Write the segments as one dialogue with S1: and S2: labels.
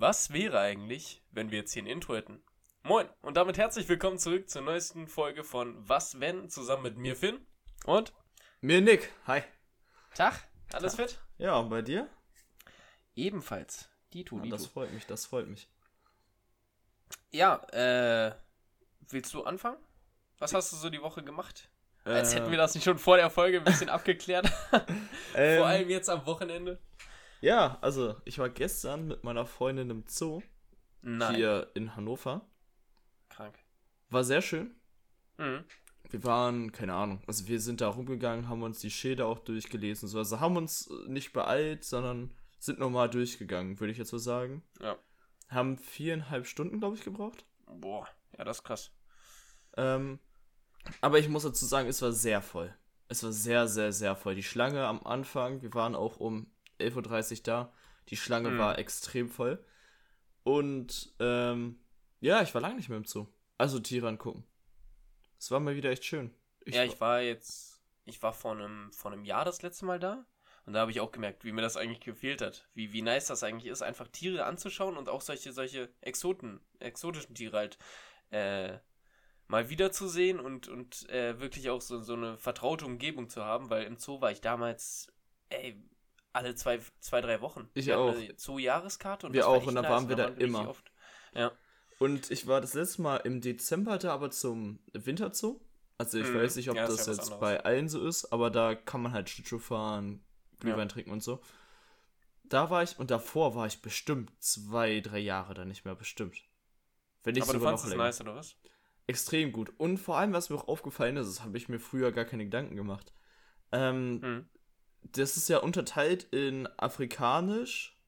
S1: Was wäre eigentlich, wenn wir jetzt hier ein Intro hätten? Moin und damit herzlich willkommen zurück zur neuesten Folge von Was wenn zusammen mit mir Finn und
S2: Mir Nick. Hi.
S1: Tag, alles fit?
S2: Ja, und bei dir?
S1: Ebenfalls. Dito,
S2: Ja,
S1: Dito.
S2: das freut mich, das freut mich.
S1: Ja, äh, willst du anfangen? Was hast du so die Woche gemacht? Als
S2: Äh,
S1: hätten wir das nicht schon vor der Folge ein bisschen abgeklärt.
S2: ähm,
S1: Vor allem jetzt am Wochenende.
S2: Ja, also ich war gestern mit meiner Freundin im Zoo
S1: Nein.
S2: hier in Hannover.
S1: Krank.
S2: War sehr schön.
S1: Mhm.
S2: Wir waren, keine Ahnung, also wir sind da rumgegangen, haben uns die Schilder auch durchgelesen. So. Also haben uns äh, nicht beeilt, sondern sind normal durchgegangen, würde ich jetzt so sagen.
S1: Ja.
S2: Haben viereinhalb Stunden, glaube ich, gebraucht.
S1: Boah, ja, das ist krass.
S2: Ähm, aber ich muss dazu sagen, es war sehr voll. Es war sehr, sehr, sehr voll. Die Schlange am Anfang, wir waren auch um 11.30 Uhr da. Die Schlange
S1: Mhm.
S2: war extrem voll. Und ähm, ja, ich war lange nicht mehr im Zoo. Also Tiere angucken. Es war mal wieder echt schön.
S1: ja, ich war jetzt, ich war vor einem, vor einem Jahr das letzte Mal da. Und da habe ich auch gemerkt, wie mir das eigentlich gefehlt hat. Wie, wie nice das eigentlich ist, einfach Tiere anzuschauen und auch solche, solche Exoten, exotischen Tiere halt äh, mal wiederzusehen und, und äh, wirklich auch so, so eine vertraute Umgebung zu haben, weil im Zoo war ich damals, ey, alle zwei, zwei drei Wochen.
S2: Ich
S1: Wir
S2: auch.
S1: eine Zoo-Jahreskarte und
S2: Wir
S1: das
S2: auch, und da
S1: nice.
S2: waren wir da immer.
S1: Oft. Ja.
S2: Und ich war das letzte Mal im Dezember da, aber zum Winterzoo. Also ich
S1: Mhm.
S2: weiß nicht, ob
S1: Ja, ist
S2: das
S1: ja
S2: jetzt bei allen so ist, aber da kann man halt Schlittschuh fahren, Glühwein trinken und so. Da war ich und davor war ich bestimmt zwei, drei Jahre da nicht mehr, bestimmt. Wenn nicht
S1: Aber du
S2: sogar
S1: fandest
S2: noch länger.
S1: nice, oder was?
S2: Extrem gut. Und vor allem, was mir auch aufgefallen ist, das habe ich mir früher gar keine Gedanken gemacht. Ähm,
S1: Mhm.
S2: Das ist ja unterteilt in Afrikanisch,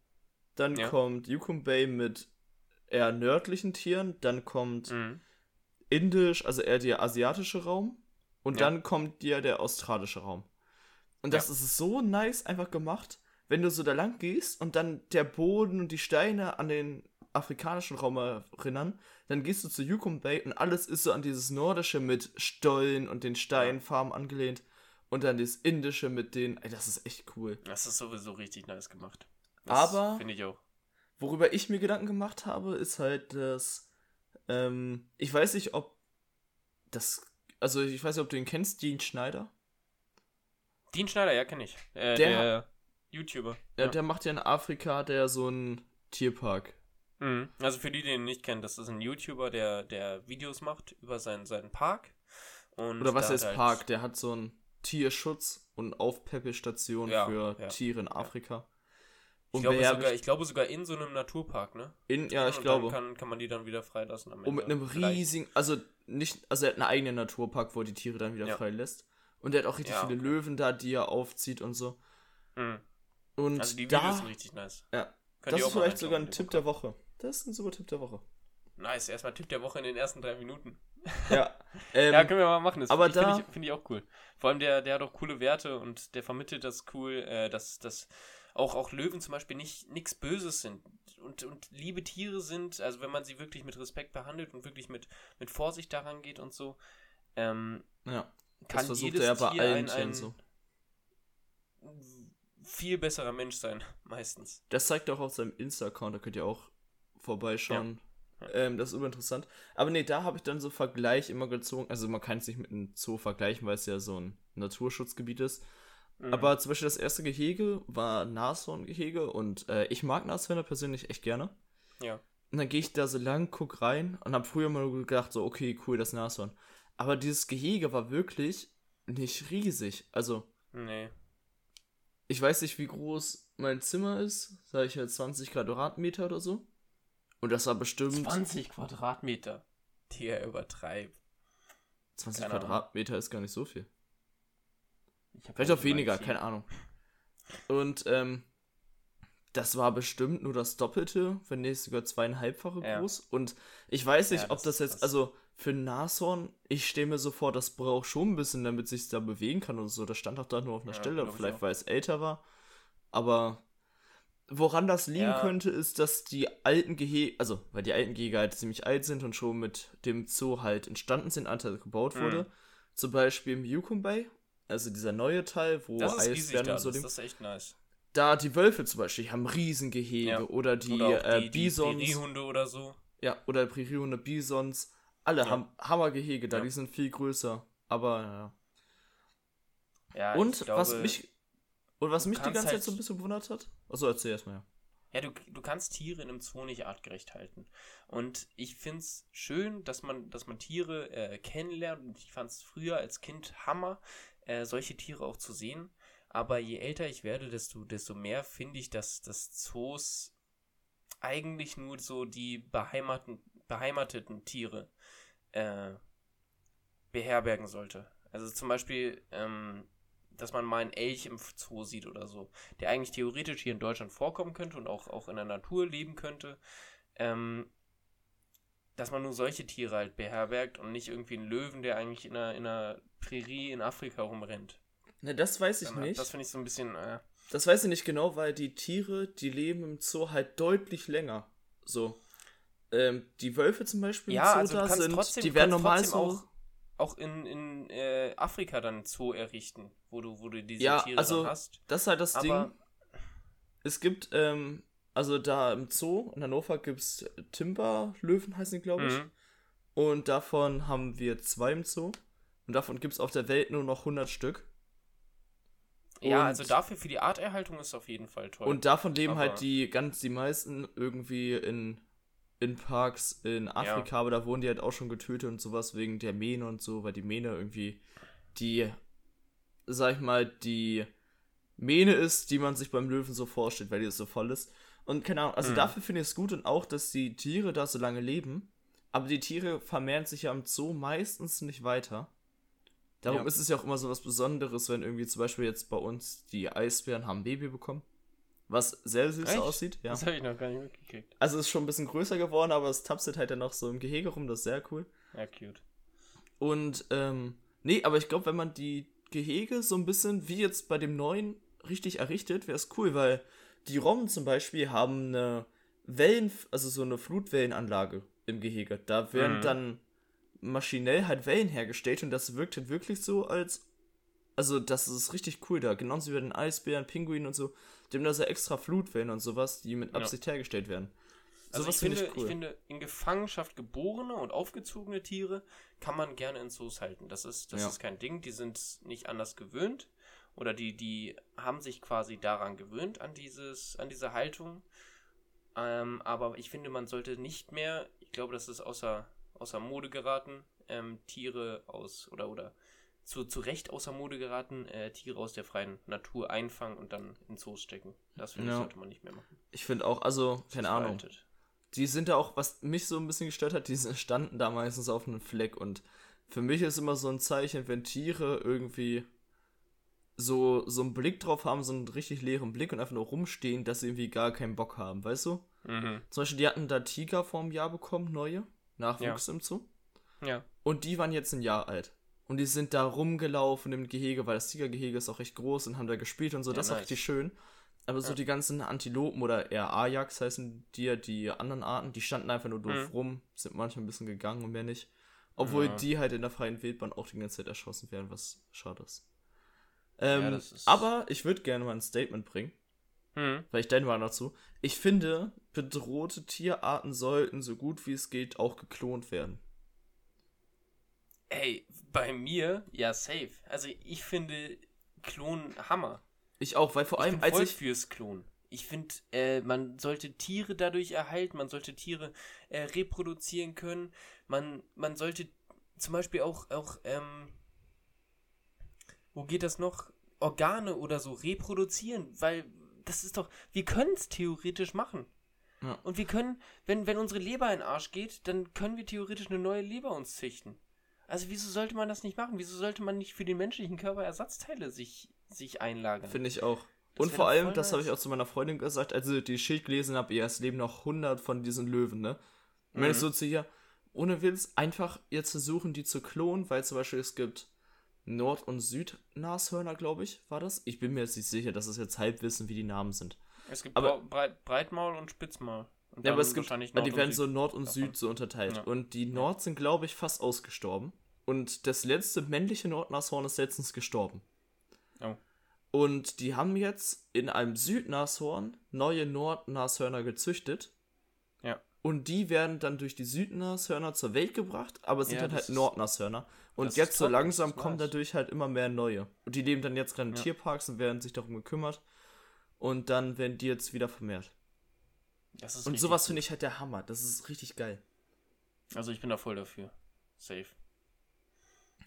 S2: dann
S1: Ja.
S2: kommt Yukon Bay mit eher nördlichen Tieren, dann kommt
S1: Mhm.
S2: Indisch, also eher der asiatische Raum. Und
S1: Ja.
S2: dann kommt dir der australische Raum. Und das
S1: Ja.
S2: ist so nice einfach gemacht, wenn du so da lang gehst und dann der Boden und die Steine an den afrikanischen Raum erinnern, dann gehst du zu Yukon Bay und alles ist so an dieses nordische mit Stollen und den Steinfarben angelehnt und dann das indische mit den, ey, das ist echt cool.
S1: Das ist sowieso richtig nice gemacht.
S2: Aber-
S1: Finde ich auch.
S2: Worüber ich mir Gedanken gemacht habe, ist halt, dass ähm, ich weiß nicht, ob das, also ich weiß nicht, ob du ihn kennst, Dean Schneider.
S1: Dean Schneider, ja, kenne ich. Äh,
S2: Der-
S1: der, YouTuber.
S2: Ja, der macht ja in Afrika der so einen Tierpark.
S1: Mhm. Also für die, die ihn nicht kennen, das ist ein YouTuber, der, der Videos macht über seinen, seinen Park. Und
S2: Oder was heißt
S1: halt-
S2: Park? Der hat so einen Tierschutz und Aufpäppelstation
S1: Ja,
S2: für
S1: ja,
S2: Tiere in Afrika.
S1: Ich
S2: Und
S1: glaube,
S2: wer
S1: sogar, ich glaube sogar in so einem Naturpark, ne?
S2: in, ja, ich
S1: und
S2: glaube.
S1: Kann, kann man die dann wieder freilassen. am
S2: Und mit
S1: Ende.
S2: einem riesigen, also nicht, also er hat einen eigenen Naturpark, wo er die Tiere dann wieder
S1: Ja.
S2: freilässt. Und er hat auch richtig
S1: Ja,
S2: viele
S1: okay.
S2: Löwen da, die er aufzieht und so.
S1: Mhm.
S2: Und
S1: Also die
S2: da,
S1: Videos sind richtig nice.
S2: ja,
S1: Könnt
S2: das ist vielleicht sogar ein Tipp der Woche. Das ist ein super Tipp der Woche.
S1: Nice, erstmal Tipp der Woche in den ersten drei Minuten.
S2: Ja, ähm,
S1: ja, können wir mal machen. Das
S2: aber
S1: finde ich,
S2: da-
S1: find ich, find ich auch cool. Vor allem der, der hat auch coole Werte und der vermittelt das cool, äh, dass, dass auch, auch Löwen zum Beispiel nicht nichts Böses sind und, und liebe Tiere sind, also wenn man sie wirklich mit Respekt behandelt und wirklich mit, mit Vorsicht daran geht und so, ähm,
S2: ja. Das
S1: kann
S2: versucht
S1: jedes
S2: er ja bei
S1: Tier
S2: allen
S1: ein,
S2: Tieren
S1: ein
S2: so.
S1: viel besserer Mensch sein, meistens.
S2: Das zeigt er auch auf seinem Insta-Account, da könnt ihr auch vorbeischauen.
S1: Ja.
S2: Ähm, das ist überinteressant. Aber nee, da habe ich dann so Vergleich immer gezogen. Also man kann es nicht mit einem Zoo vergleichen, weil es ja so ein Naturschutzgebiet ist.
S1: Mhm.
S2: Aber zum Beispiel das erste Gehege war Nashorngehege und äh, ich mag Nashörner persönlich echt gerne.
S1: Ja.
S2: Und dann gehe ich da so lang, guck rein und habe früher mal nur gedacht, so, okay, cool, das Nashorn. Aber dieses Gehege war wirklich nicht riesig. Also,
S1: Nee.
S2: ich weiß nicht, wie groß mein Zimmer ist. Sag ich jetzt 20 Quadratmeter oder so. Und das war bestimmt
S1: 20 Quadratmeter. Digga, übertreib.
S2: 20
S1: keine Ahnung.
S2: Quadratmeter ist gar nicht so viel. Vielleicht
S1: auch
S2: weniger, keine Ahnung. Und ähm, das war bestimmt nur das Doppelte, wenn nicht sogar zweieinhalbfache
S1: Ja.
S2: groß. Und ich weiß nicht,
S1: Ja,
S2: ob
S1: das
S2: das jetzt,
S1: krass.
S2: also für Nashorn, ich stelle mir so vor, das braucht schon ein bisschen, damit sich da bewegen kann und so. Das stand auch da nur auf einer
S1: Ja,
S2: Stelle, vielleicht weil es älter war. Aber woran das liegen
S1: Ja.
S2: könnte, ist, dass die alten Gehege, also weil die alten Gehege halt ziemlich alt sind und schon mit dem Zoo halt entstanden sind, Anteil gebaut wurde.
S1: Mhm.
S2: Zum Beispiel im Yukon Bay, also dieser neue Teil, wo
S1: Das
S2: Eisbären
S1: da,
S2: und so leben.
S1: das ist echt nice.
S2: da die Wölfe zum Beispiel, die haben Riesengehege
S1: Ja.
S2: oder die,
S1: Oder
S2: äh,
S1: die, die
S2: Bisons.
S1: Präriehunde oder so.
S2: Ja, oder Präriehunde, Bisons. Alle
S1: Ja.
S2: haben Hammergehege da,
S1: Ja.
S2: die sind viel größer. Aber ja.
S1: Ja,
S2: und
S1: glaube,
S2: was mich und was mich die ganze Zeit
S1: halt-
S2: so ein bisschen bewundert hat. Achso, erzähl erstmal, ja.
S1: Ja, du, du kannst Tiere in einem Zoo nicht artgerecht halten. Und ich finde es schön, dass man, dass man Tiere äh, kennenlernt. Und ich fand es früher als Kind Hammer, äh, solche Tiere auch zu sehen. Aber je älter ich werde, desto, desto mehr finde ich, dass, dass Zoos eigentlich nur so die beheimaten, beheimateten Tiere äh, beherbergen sollte. Also zum Beispiel, ähm, dass man mal einen Elch im Zoo sieht oder so, der eigentlich theoretisch hier in Deutschland vorkommen könnte und auch, auch in der Natur leben könnte. Ähm, dass man nur solche Tiere halt beherbergt und nicht irgendwie einen Löwen, der eigentlich in einer, in einer Prärie in Afrika rumrennt.
S2: Ne, das weiß ich
S1: Ähm,
S2: nicht.
S1: Das finde ich so ein bisschen. Äh,
S2: Das weiß ich nicht genau, weil die Tiere, die leben im Zoo halt deutlich länger. So. Ähm, die Wölfe zum Beispiel
S1: Ja,
S2: im Zoo
S1: also
S2: da sind,
S1: trotzdem-
S2: die werden normal so.
S1: auch- auch in, in äh, Afrika dann Zoo errichten, wo du, wo du diese
S2: Ja,
S1: Tiere
S2: also
S1: hast.
S2: Das ist halt das
S1: Aber
S2: Ding. Es gibt, ähm, also da im Zoo in Hannover gibt es Timberlöwen, heißen die, glaube ich.
S1: Mhm.
S2: Und davon haben wir zwei im Zoo. Und davon gibt es auf der Welt nur noch 100 Stück.
S1: ja,
S2: Und-
S1: also dafür für die Arterhaltung ist auf jeden Fall toll.
S2: Und davon leben halt die ganz die meisten irgendwie in, in Parks in Afrika, aber da wurden die halt auch schon getötet und sowas wegen der Mähne und so, weil die Mähne irgendwie die, sag ich mal, die Mähne ist, die man sich beim Löwen so vorstellt, weil die so voll ist. Und keine Ahnung, also
S1: Mhm.
S2: dafür finde ich es gut und auch, dass die Tiere da so lange leben. Aber die Tiere vermehren sich ja im Zoo meistens nicht weiter. Darum
S1: Ja.
S2: ist es ja auch immer so was Besonderes, wenn irgendwie zum Beispiel jetzt bei uns die Eisbären haben Baby bekommen. Was sehr süß
S1: Echt?
S2: aussieht, ja.
S1: Das habe ich noch gar nicht mitgekriegt.
S2: Also es ist schon ein bisschen größer geworden, aber es tapselt halt dann noch so im Gehege rum, das ist sehr cool.
S1: Ja, cute.
S2: Und, ähm, nee, aber ich glaube, wenn man die Gehege so ein bisschen wie jetzt bei dem neuen richtig errichtet, wäre es cool, weil die Robben zum Beispiel haben eine Wellen, also so eine Flutwellenanlage im Gehege. Da werden
S1: Mhm.
S2: dann maschinell halt Wellen hergestellt und das wirkt halt wirklich so als, also das ist richtig cool da. Genauso wie bei den Eisbären, Pinguinen und so. Haben da so extra Flutwellen und sowas, die mit
S1: Ja.
S2: Absicht hergestellt werden.
S1: Also
S2: Sowas
S1: ich
S2: finde ich
S1: ich,
S2: cool.
S1: finde, in Gefangenschaft geborene und aufgezogene Tiere kann man gerne in Zoos halten. Das ist, das
S2: Ja.
S1: ist kein Ding. Die sind nicht anders gewöhnt. Oder die, die haben sich quasi daran gewöhnt, an dieses, an diese Haltung. Ähm, aber ich finde, man sollte nicht mehr, ich glaube, das ist außer, außer Mode geraten, ähm, Tiere aus, oder, oder zu, zu Recht außer Mode geraten, äh, Tiere aus der freien Natur einfangen und dann in Zoos stecken. Das finde ich,
S2: Ja.
S1: sollte man nicht mehr machen.
S2: Ich finde auch, also, keine Ahnung.
S1: veraltet.
S2: die sind da auch, was mich so ein bisschen gestört hat, die standen da meistens auf einem Fleck und für mich ist immer so ein Zeichen, wenn Tiere irgendwie so, so einen Blick drauf haben, so einen richtig leeren Blick und einfach nur rumstehen, dass sie irgendwie gar keinen Bock haben, weißt du?
S1: Mhm.
S2: Zum Beispiel, die hatten da Tiger vor einem Jahr bekommen, neue, Nachwuchs im Zoo.
S1: Ja.
S2: Und die waren jetzt ein Jahr alt. Und die sind da rumgelaufen im Gehege, weil das Tigergehege ist auch recht groß und haben da gespielt und so.
S1: Ja,
S2: das
S1: nice.
S2: richtig schön. Aber so
S1: Ja.
S2: die ganzen Antilopen oder eher Ajax heißen die ja, die anderen Arten, die standen einfach nur doof
S1: Mhm.
S2: rum, sind manchmal ein bisschen gegangen und mehr nicht. Obwohl
S1: Ja.
S2: die halt in der freien Wildbahn auch die ganze Zeit erschossen werden, was schade ist. Ähm,
S1: ist-
S2: aber ich würde gerne mal ein Statement bringen,
S1: Mhm.
S2: weil ich deine Meinung dazu. Ich finde, bedrohte Tierarten sollten so gut wie es geht auch geklont werden.
S1: Ey, bei mir, ja, safe. Also ich finde Klonen Hammer.
S2: Ich auch, weil vor
S1: Ich
S2: allem,
S1: bin
S2: als
S1: voll
S2: ich.
S1: fürs Klonen. Ich finde, äh, man sollte Tiere dadurch erhalten, man sollte Tiere äh, reproduzieren können. Man, man sollte zum Beispiel auch, auch ähm, wo geht das noch? Organe oder so reproduzieren, weil das ist doch, wir können es theoretisch machen.
S2: Ja.
S1: Und wir können, wenn, wenn unsere Leber in den Arsch geht, dann können wir theoretisch eine neue Leber uns züchten. Also wieso sollte man das nicht machen? Wieso sollte man nicht für den menschlichen Körper Ersatzteile sich, sich einlagern?
S2: Finde ich auch.
S1: Das
S2: Und vor allem, das habe ich auch zu meiner Freundin gesagt, als ich die Schild gelesen habe, ja, es leben noch 100 von diesen Löwen, ne? Und wenn
S1: Mhm.
S2: ich so zu ihr, ohne Witz, einfach jetzt versuchen, die zu klonen, weil zum Beispiel es gibt Nord- und Südnashörner, glaube ich, war das? Ich bin mir jetzt nicht sicher, das ist jetzt Halbwissen, wie die Namen sind.
S1: Es gibt
S2: Aber-
S1: Breit, Breitmaul und Spitzmaul. Und
S2: Ja, aber es gibt, die werden
S1: Süd.
S2: so Nord und
S1: davon.
S2: Süd so unterteilt.
S1: Ja.
S2: Und die Nord sind, glaube ich, fast ausgestorben. Und das letzte männliche Nordnashorn ist letztens gestorben.
S1: Oh.
S2: Und die haben jetzt in einem Südnashorn neue Nordnashörner gezüchtet.
S1: Ja.
S2: Und die werden dann durch die Südnashörner zur Welt gebracht, aber es sind
S1: Ja,
S2: dann halt Nordnashörner. Und jetzt so langsam kommen dadurch halt immer mehr neue. Und die leben dann jetzt gerade in
S1: Ja.
S2: Tierparks und werden sich darum gekümmert. Und dann werden die jetzt wieder vermehrt.
S1: Das ist
S2: Und sowas finde ich halt der Hammer. Das ist richtig geil.
S1: Also ich bin da voll dafür. Safe.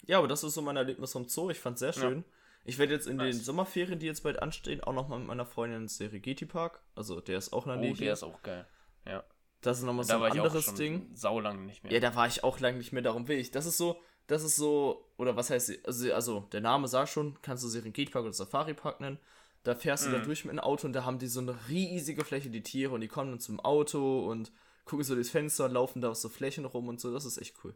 S2: Ja, aber das ist so mein Erlebnis vom Zoo. Ich fand's sehr
S1: Ja.
S2: schön. Ich werde jetzt in den
S1: Nice.
S2: Sommerferien, die jetzt bald anstehen, auch nochmal mit meiner Freundin ins Serengeti Park. Also der ist auch in der
S1: Oh,
S2: Nähe.
S1: der
S2: hier.
S1: ist auch geil. Ja.
S2: Das ist nochmal so
S1: Da
S2: ein
S1: war ich auch
S2: anderes Ding.
S1: saulang nicht mehr.
S2: Ja, da war ich auch lange nicht mehr, darum will ich. Das ist so, das ist so, oder was heißt, also, also der Name sagt schon, kannst du Serengeti Park oder Safari Park nennen. Da fährst du da
S1: Mhm.
S2: durch mit einem Auto und da haben die so eine riesige Fläche, die Tiere, und die kommen dann zum Auto und gucken so durchs Fenster und laufen da auf so Flächen rum und so. Das ist echt cool.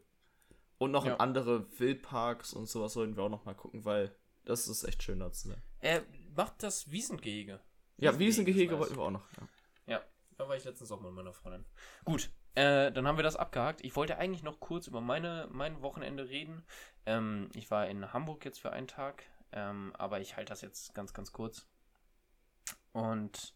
S2: Und noch
S1: Ja.
S2: in andere Wildparks und sowas sollten wir auch noch mal gucken, weil das ist echt schön da zu sein.
S1: Er macht das Wiesengehege.
S2: Ja, Wiesengehege wollten wir auch noch. Ja.
S1: Ja, da war ich letztens auch mit meiner Freundin. Gut, äh, dann haben wir das abgehakt. Ich wollte eigentlich noch kurz über meine, mein Wochenende reden. Ähm, ich war in Hamburg jetzt für einen Tag, ähm, aber ich halte das jetzt ganz, ganz kurz. Und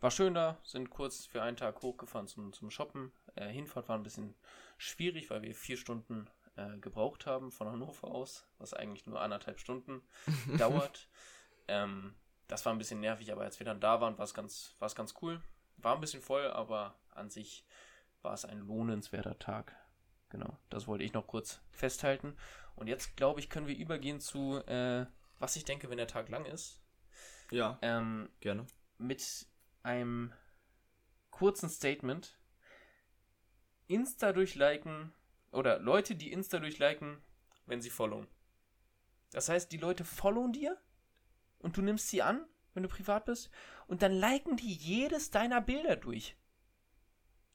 S1: war schön da, sind kurz für einen Tag hochgefahren zum, zum Shoppen. Äh, Hinfahrt war ein bisschen schwierig, weil wir vier Stunden äh, gebraucht haben von Hannover aus, was eigentlich nur anderthalb Stunden dauert. Ähm, das war ein bisschen nervig, aber als wir dann da waren, war es ganz, war es ganz cool. War ein bisschen voll, aber an sich war es ein lohnenswerter Tag. Genau, das wollte ich noch kurz festhalten. Und jetzt, glaube ich, können wir übergehen zu, äh, was ich denke, wenn der Tag lang ist.
S2: ja,
S1: Ähm,
S2: gerne.
S1: mit einem kurzen Statement. Insta durchliken oder Leute, die Insta durchliken, wenn sie followen. Das heißt, die Leute followen dir und du nimmst sie an, wenn du privat bist, und dann liken die jedes deiner Bilder durch.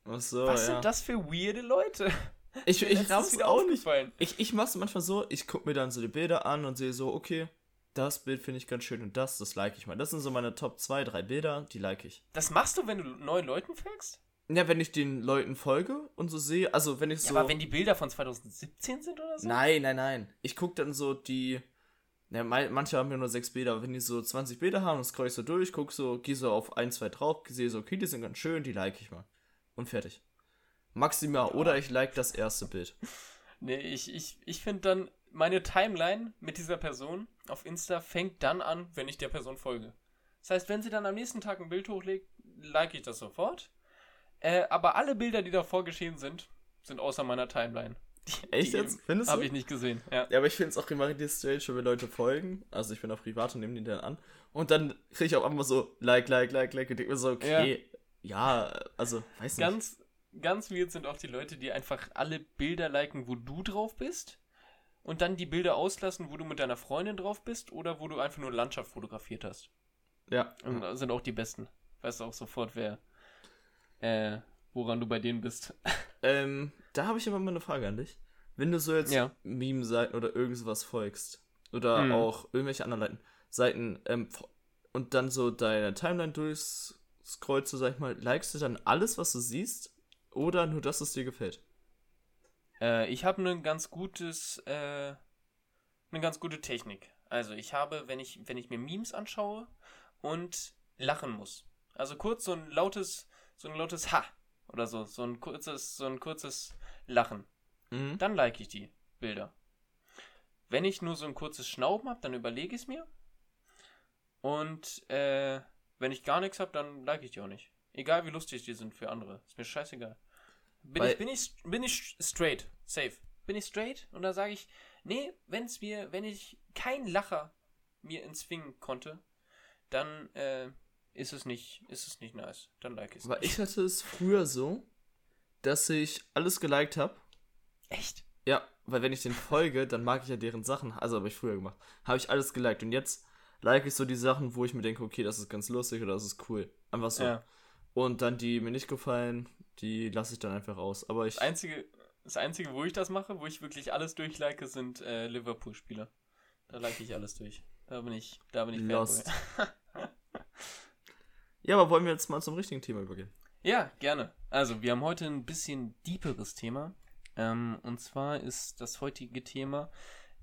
S2: Ach so,
S1: Was
S2: ja.
S1: sind das für weirde Leute?
S2: Ich, ich raff's auch nicht. Ich, ich mach's manchmal so, ich guck mir dann so die Bilder an und sehe so, okay, das Bild finde ich ganz schön und das, das like ich mal. Das sind so meine Top 2, 3 Bilder, die like ich.
S1: Das machst du, wenn du neuen Leuten folgst?
S2: Ja, wenn ich den Leuten folge und so sehe, also wenn ich
S1: Ja,
S2: so.
S1: aber wenn die Bilder von 2017 sind oder so?
S2: nein, nein, nein. Ich guck dann so die. Ja, manche haben ja nur sechs Bilder, aber wenn die so 20 Bilder haben, dann scroll ich so durch, guck so, geh so auf ein, zwei drauf, sehe so, okay, die sind ganz schön, die like ich mal. Und fertig. Maximal, oder ich like das erste Bild.
S1: Nee, ich, ich, ich finde dann, meine Timeline mit dieser Person auf Insta fängt dann an, wenn ich der Person folge. Das heißt, wenn sie dann am nächsten Tag ein Bild hochlegt, like ich das sofort. Äh, aber alle Bilder, die davor geschehen sind, sind außer meiner Timeline. Die,
S2: Echt
S1: die
S2: jetzt? Findest
S1: Habe
S2: du?
S1: ich nicht gesehen. Ja.
S2: Ja, aber ich finde es auch immer richtig strange, wenn mir Leute folgen. Also ich bin auch privat und nehme die dann an. Und dann kriege ich auch immer so Like, Like, Like, Like. Und denke mir so, okay, ja, also, weiß nicht.
S1: Ganz, ganz weird sind auch die Leute, die einfach alle Bilder liken, wo du drauf bist. Und dann die Bilder auslassen, wo du mit deiner Freundin drauf bist oder wo du einfach nur Landschaft fotografiert hast.
S2: ja.
S1: Und das sind auch die besten. Weißt du auch sofort, wer, äh, woran du bei denen bist.
S2: Ähm, da habe ich aber mal eine Frage an dich. Wenn du so jetzt
S1: Ja.
S2: Meme-Seiten oder irgendwas folgst, oder
S1: Mhm.
S2: auch irgendwelche anderen Seiten, ähm, und dann so deine Timeline durchscrollst, so sag ich mal, likest du dann alles, was du siehst? Oder nur das, was dir gefällt?
S1: Äh, ich habe ein ganz gutes, äh, eine ganz gute Technik. Also ich habe, wenn ich, wenn ich mir Memes anschaue und lachen muss. Also kurz so ein lautes, so ein lautes Ha oder so, so ein kurzes, so ein kurzes Lachen.
S2: Mhm.
S1: Dann like ich die Bilder. Wenn ich nur so ein kurzes Schnauben habe, dann überlege ich es mir. Und äh, wenn ich gar nichts habe, dann like ich die auch nicht. Egal wie lustig die sind für andere. Ist mir scheißegal. Bin,
S2: Weil-
S1: ich, bin, ich, bin ich straight, safe. Bin ich straight und da sage ich, nee, wenn's mir, wenn ich keinen Lacher mir entzwingen konnte, dann äh, ist es nicht, ist es nicht nice. Dann like ich es.
S2: Aber
S1: nicht.
S2: ich hatte es früher so, dass ich alles geliked habe.
S1: Echt?
S2: Ja, weil wenn ich den folge, dann mag ich ja deren Sachen. Also habe ich früher gemacht. Habe ich alles geliked. Und jetzt like ich so die Sachen, wo ich mir denke, okay, das ist ganz lustig oder das ist cool. Einfach so.
S1: Ja.
S2: Und dann die mir nicht gefallen, die lasse ich dann einfach aus. Aber ich.
S1: Das einzige, das einzige, wo ich das mache, wo ich wirklich alles durchlike, sind äh, Liverpool-Spieler. Da like ich alles durch. Da bin ich, da bin ich
S2: Lost. Ja, aber wollen wir jetzt mal zum richtigen Thema übergehen?
S1: Ja, gerne. Also, wir haben heute ein bisschen deeperes Thema. Ähm, und zwar ist das heutige Thema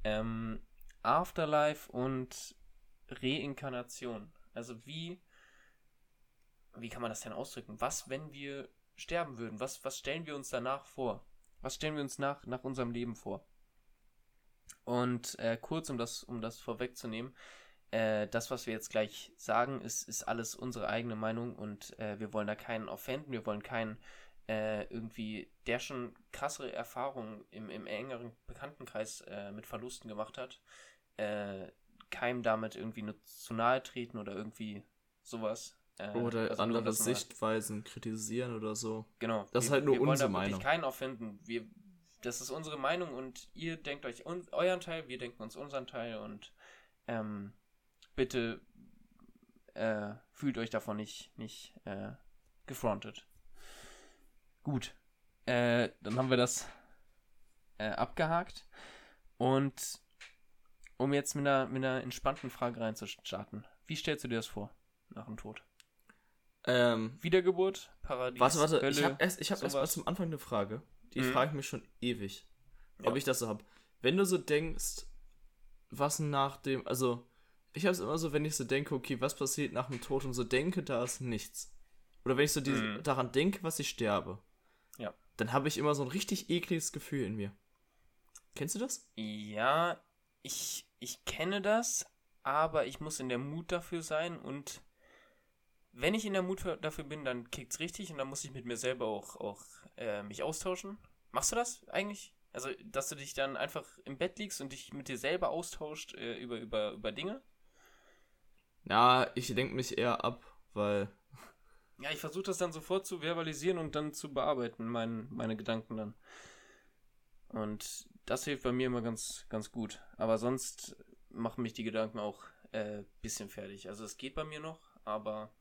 S1: ähm, Afterlife und Reinkarnation. Also wie, wie kann man das denn ausdrücken? Was, wenn wir sterben würden? Was, was stellen wir uns danach vor? Was stellen wir uns nach, nach unserem Leben vor? Und äh, kurz, um das, um das vorwegzunehmen, äh, das, was wir jetzt gleich sagen, ist, ist alles unsere eigene Meinung und äh, wir wollen da keinen offenden, wir wollen keinen äh, irgendwie, der schon krassere Erfahrungen im, im engeren Bekanntenkreis äh, mit Verlusten gemacht hat, äh, keinem damit irgendwie nur zu nahe treten oder irgendwie sowas.
S2: Oder also andere Sichtweisen kritisieren oder so.
S1: Genau.
S2: Das wir, ist halt nur unsere Meinung. Wir
S1: wollen keinen offenden. Wir, das ist unsere Meinung und ihr denkt euch euren Teil, wir denken uns unseren Teil und ähm, bitte äh, fühlt euch davon nicht, nicht äh, gefrontet. Gut. Äh, dann haben wir das äh, abgehakt. Und um jetzt mit einer, mit einer entspannten Frage reinzustarten. Wie stellst du dir das vor nach dem Tod?
S2: Ähm,
S1: Wiedergeburt, Paradies,
S2: Warte, warte, Hölle, ich habe erst, hab erst mal zum Anfang eine Frage. Die mhm. frage ich mich schon ewig, ja. ob ich das so habe. Wenn du so denkst, was nach dem, also ich habe es immer so, wenn ich so denke, okay, was passiert nach dem Tod und so denke, da ist nichts. Oder wenn ich so die, mhm. daran denke, was ich sterbe.
S1: Ja.
S2: Dann habe ich immer so ein richtig ekliges Gefühl in mir. Kennst du das?
S1: Ja, ich, ich kenne das, aber ich muss in der Mut dafür sein und wenn ich in der Mut dafür bin, dann kickt's richtig und dann muss ich mit mir selber auch, auch äh, mich austauschen. Machst du das eigentlich? Also, dass du dich dann einfach im Bett liegst und dich mit dir selber austauscht äh, über, über, über Dinge?
S2: Ja, ich denke mich eher ab, weil.
S1: Ja, ich versuche das dann sofort zu verbalisieren und dann zu bearbeiten, mein, meine Gedanken dann. Und das hilft bei mir immer ganz, ganz gut. Aber sonst machen mich die Gedanken auch ein äh, bisschen fertig. Also es geht bei mir noch, aber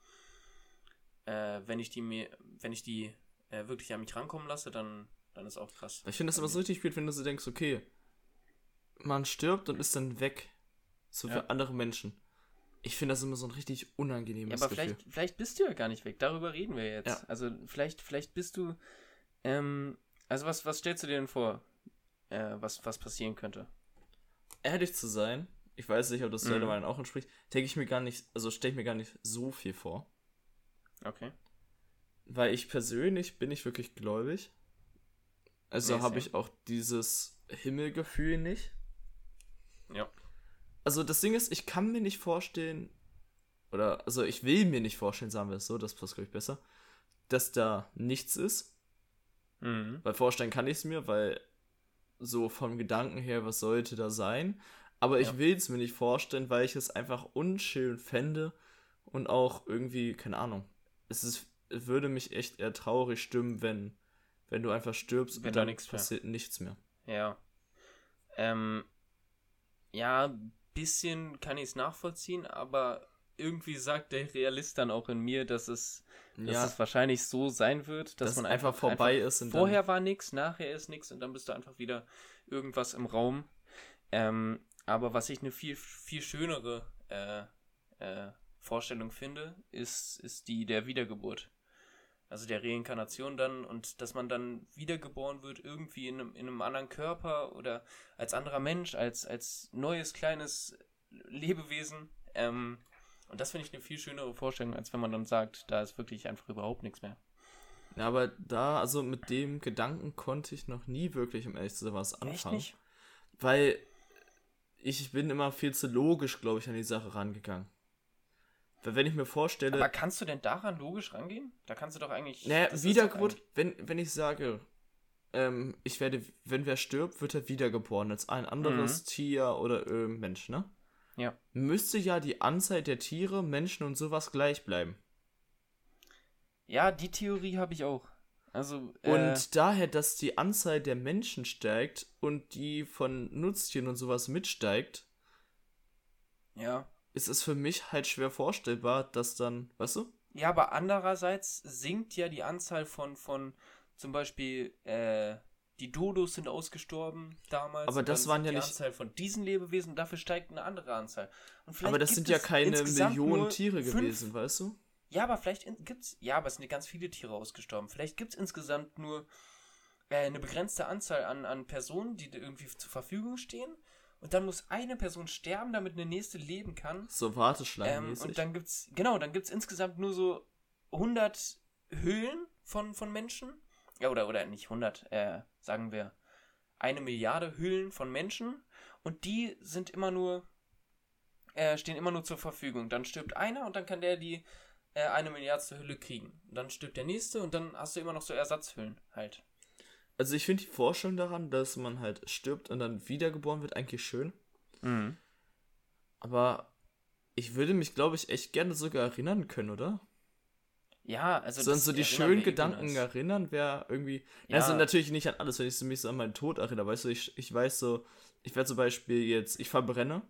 S1: äh, wenn ich die mir, wenn ich die äh, wirklich an mich rankommen lasse, dann, dann ist auch krass.
S2: Ich finde das immer so richtig gut, wenn du so denkst, okay, man stirbt und ist dann weg. So für ja. andere Menschen. Ich finde das immer so ein richtig unangenehmes
S1: ja, aber Gefühl. Vielleicht, vielleicht bist du ja gar nicht weg. Darüber reden wir jetzt. Ja. Also vielleicht, vielleicht bist du. Ähm, also was, was stellst du dir denn vor, äh, was, was passieren könnte?
S2: Ehrlich zu sein, ich weiß nicht, ob das mhm. deiner auch entspricht, denke ich mir gar nicht, also stelle ich mir gar nicht so viel vor.
S1: Okay.
S2: Weil ich persönlich bin ich wirklich gläubig. Also nee, habe ich auch dieses Himmelgefühl nicht.
S1: Ja
S2: also das Ding ist, ich kann mir nicht vorstellen, oder, also ich will mir nicht vorstellen, sagen wir es so, das passt, glaube ich, besser, dass da nichts ist. Mhm. Weil vorstellen kann ich es mir, weil so vom Gedanken her, was sollte da sein? Aber ja. ich will es mir nicht vorstellen, weil ich es einfach unschön fände und auch irgendwie, keine Ahnung, es ist, würde mich echt eher traurig stimmen, wenn, wenn du einfach stirbst
S1: wenn und dann nichts
S2: passiert mehr. nichts mehr.
S1: Ja. Ähm, ja, bisschen kann ich es nachvollziehen, aber irgendwie sagt der Realist dann auch in mir, dass es, ja. dass es wahrscheinlich so sein wird, dass, dass man einfach, vorbei einfach, ist. Vorher war nichts, nachher ist nichts und dann bist du einfach wieder irgendwas im Raum. Ähm, aber was ich eine viel, viel schönere äh, äh, Vorstellung finde, ist, ist die der Wiedergeburt also der Reinkarnation dann und dass man dann wiedergeboren wird, irgendwie in einem, in einem anderen Körper oder als anderer Mensch, als, als neues kleines Lebewesen. Ähm, und das finde ich eine viel schönere Vorstellung, als wenn man dann sagt, da ist wirklich einfach überhaupt nichts mehr.
S2: Ja, aber da, also mit dem Gedanken konnte ich noch nie wirklich, um ehrlich zu sein, was anfangen. Weil ich bin immer viel zu logisch, glaube ich, an die Sache rangegangen. Weil wenn ich mir vorstelle.
S1: Aber kannst du denn daran logisch rangehen? Da kannst du doch eigentlich.
S2: Naja, Wiedergeburt, wenn, wenn ich sage, ähm, ich werde, wenn wer stirbt, wird er wiedergeboren als ein anderes mhm. Tier oder äh, Mensch, ne?
S1: Ja.
S2: Müsste ja die Anzahl der Tiere, Menschen und sowas gleich bleiben.
S1: Ja, die Theorie habe ich auch. Also,
S2: äh, und daher, dass die Anzahl der Menschen steigt und die von Nutztieren und sowas mitsteigt.
S1: Ja
S2: ist es für mich halt schwer vorstellbar, dass dann, weißt du?
S1: Ja, aber andererseits sinkt ja die Anzahl von, von zum Beispiel, äh, die Dodos sind ausgestorben damals.
S2: Aber das waren ja
S1: die
S2: nicht.
S1: Die Anzahl von diesen Lebewesen, dafür steigt eine andere Anzahl.
S2: aber das sind ja keine Millionen Tiere gewesen, weißt du?
S1: Ja, aber vielleicht gibt's. Ja, aber es sind ja ganz viele Tiere ausgestorben. Vielleicht gibt es insgesamt nur äh, eine begrenzte Anzahl an, an Personen, die irgendwie zur Verfügung stehen. Und dann muss eine Person sterben, damit eine nächste leben kann.
S2: So
S1: Ähm,
S2: Warteschlangenmäßig.
S1: und dann gibt's, genau, dann gibt's insgesamt nur so 100 Höhlen von, von Menschen. Ja, oder, oder nicht 100, äh, sagen wir eine Milliarde Höhlen von Menschen. Und die sind immer nur, äh, stehen immer nur zur Verfügung. Dann stirbt einer und dann kann der die äh, eine Milliardste Hülle kriegen. Und dann stirbt der nächste und dann hast du immer noch so Ersatzhüllen halt.
S2: Also ich finde die Vorstellung daran, dass man halt stirbt und dann wiedergeboren wird, eigentlich schön.
S1: Mhm.
S2: Aber ich würde mich, glaube ich, echt gerne sogar erinnern können, oder?
S1: Ja, also.
S2: so an
S1: das
S2: so die schönen
S1: wir
S2: Gedanken
S1: irgendwas.
S2: erinnern, wäre irgendwie.
S1: Ja.
S2: Also natürlich nicht an alles, wenn ich mich so an meinen Tod erinnere. Weißt du, ich, ich weiß so, ich werde zum Beispiel jetzt, ich verbrenne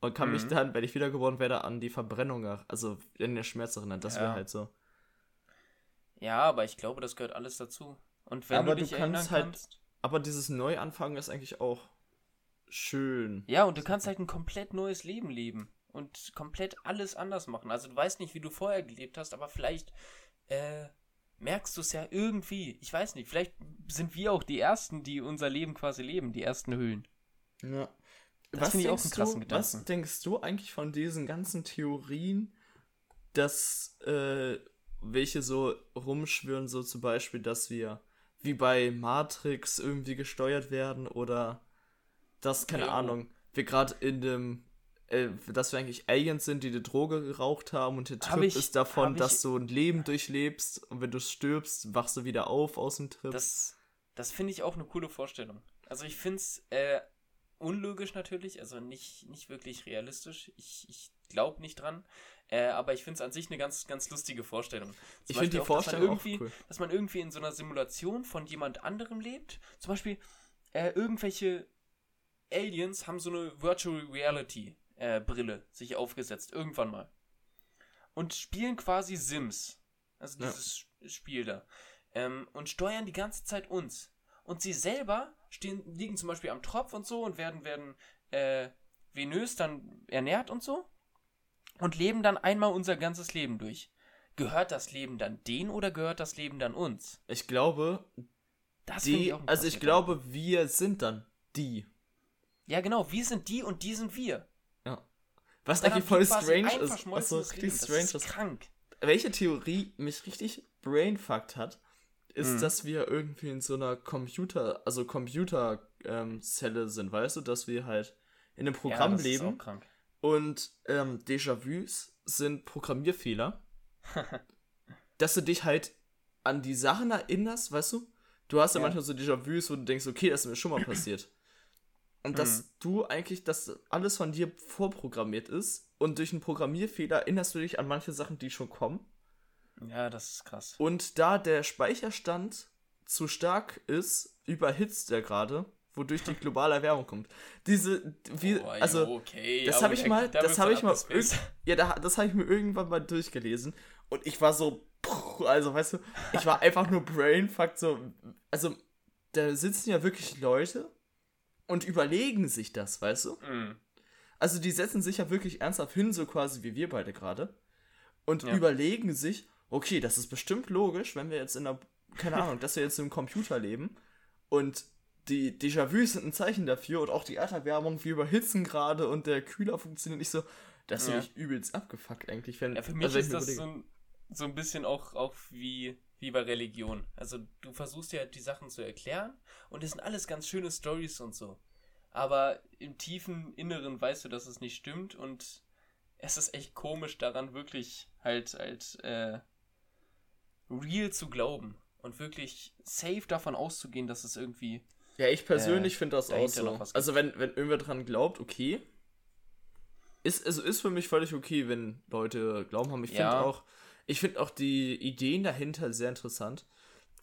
S2: und kann mich
S1: Mhm.
S2: dann, wenn ich wiedergeboren werde, an die Verbrennung, er- also an den Schmerz erinnern. Das wäre
S1: Ja.
S2: halt so.
S1: Ja, aber ich glaube, das gehört alles dazu. Und wenn
S2: Aber
S1: du dich
S2: du kannst halt-
S1: kannst.
S2: Aber dieses Neuanfangen ist eigentlich auch schön.
S1: Ja, und du kannst halt ein komplett neues Leben leben und komplett alles anders machen. Also du weißt nicht, wie du vorher gelebt hast, aber vielleicht äh, merkst du es ja irgendwie. Ich weiß nicht, vielleicht sind wir auch die Ersten, die unser Leben quasi leben, die ersten Höhlen.
S2: Ja.
S1: Das finde ich auch einen krassen
S2: du,
S1: Gedanken.
S2: Was denkst du eigentlich von diesen ganzen Theorien, dass äh, welche so rumschwören, so zum Beispiel, dass wir wie bei Matrix irgendwie gesteuert werden oder dass, keine
S1: oh.
S2: Ahnung, wir gerade in dem, äh, dass wir eigentlich Aliens sind, die die Droge geraucht haben und der
S1: Hab
S2: Trip
S1: ich-
S2: ist davon,
S1: hab ich-
S2: dass du ein Leben durchlebst und wenn du stirbst, wachst du wieder auf aus dem Trip.
S1: Das, das finde ich auch eine coole Vorstellung. Also ich finde es äh, unlogisch natürlich, also nicht, nicht wirklich realistisch. Ich, ich glaube nicht dran. Äh, aber ich finde es an sich eine ganz, ganz lustige Vorstellung. Zum
S2: ich finde die
S1: Beispiel auch, dass
S2: Vorstellung auch
S1: irgendwie,
S2: cool.
S1: dass man irgendwie in so einer Simulation von jemand anderem lebt. Zum Beispiel äh, irgendwelche Aliens haben so eine Virtual Reality äh, Brille sich aufgesetzt, irgendwann mal. Und spielen quasi Sims. Also
S2: Ja.
S1: dieses Sch- Spiel da. Ähm, und steuern die ganze Zeit uns. Und sie selber stehen, liegen zum Beispiel am Tropf und so und werden, werden äh, venös dann ernährt und so. Und leben dann einmal unser ganzes Leben durch. Gehört das Leben dann denen oder gehört das Leben dann uns?
S2: Ich glaube,
S1: Das
S2: die,
S1: einen
S2: also ich glaube, wir sind dann die.
S1: Ja, genau, wir sind die und die sind wir.
S2: Ja. Was eigentlich voll strange ist. Achso,
S1: verschmolzenes
S2: richtig strange
S1: ist
S2: ist.
S1: krank.
S2: Welche Theorie mich richtig brainfuckt hat, ist,
S1: Mhm.
S2: dass wir irgendwie in so einer Computer, also Computer ähm, sind, weißt du, dass wir halt in einem Programm
S1: ja, das Ist
S2: leben
S1: auch krank.
S2: Und ähm, Déjà-vus sind Programmierfehler, dass du dich halt an die Sachen erinnerst, weißt du? Du hast ja,
S1: Ja.
S2: manchmal so Déjà-vus, wo du denkst, okay, das ist mir schon mal passiert. Und dass
S1: Mhm.
S2: du eigentlich, dass alles von dir vorprogrammiert ist und durch einen Programmierfehler erinnerst du dich an manche Sachen, die schon kommen.
S1: Ja, das ist krass.
S2: Und da der Speicherstand zu stark ist, überhitzt er gerade, wodurch die globale Erwärmung kommt. Diese, wie,
S1: Oh,
S2: also,
S1: okay,
S2: das habe ich mal,
S1: da
S2: das habe ich mal, ja, da, das habe ich mir irgendwann mal durchgelesen und ich war so, also weißt du, ich war einfach nur brainfucked, so, also da sitzen ja wirklich Leute und überlegen sich das, weißt du?
S1: Mhm.
S2: Also die setzen sich ja wirklich ernsthaft hin, so quasi wie wir beide gerade. Und
S1: Ja.
S2: überlegen sich, okay, das ist bestimmt logisch, wenn wir jetzt in einer, keine Ahnung, dass wir jetzt im Computer leben und die Déjà-vus sind ein Zeichen dafür und auch die Erderwärmung, wir überhitzen gerade und der Kühler funktioniert nicht so. Das
S1: Ja.
S2: finde ich übelst abgefuckt eigentlich. Wenn,
S1: Ja, für mich
S2: also
S1: ist das so ein, so ein bisschen auch, auch wie, wie bei Religion. Also du versuchst ja die Sachen zu erklären und es sind alles ganz schöne Stories und so. Aber im tiefen Inneren weißt du, dass es nicht stimmt und es ist echt komisch daran wirklich halt halt äh, real zu glauben und wirklich safe davon auszugehen, dass es irgendwie
S2: Ja, ich persönlich
S1: äh,
S2: finde das auch so. Also wenn, wenn irgendwer dran glaubt, okay. Ist, also ist für mich völlig okay, wenn Leute glauben haben. Ich finde
S1: Ja.
S2: auch, ich finde auch die Ideen dahinter sehr interessant.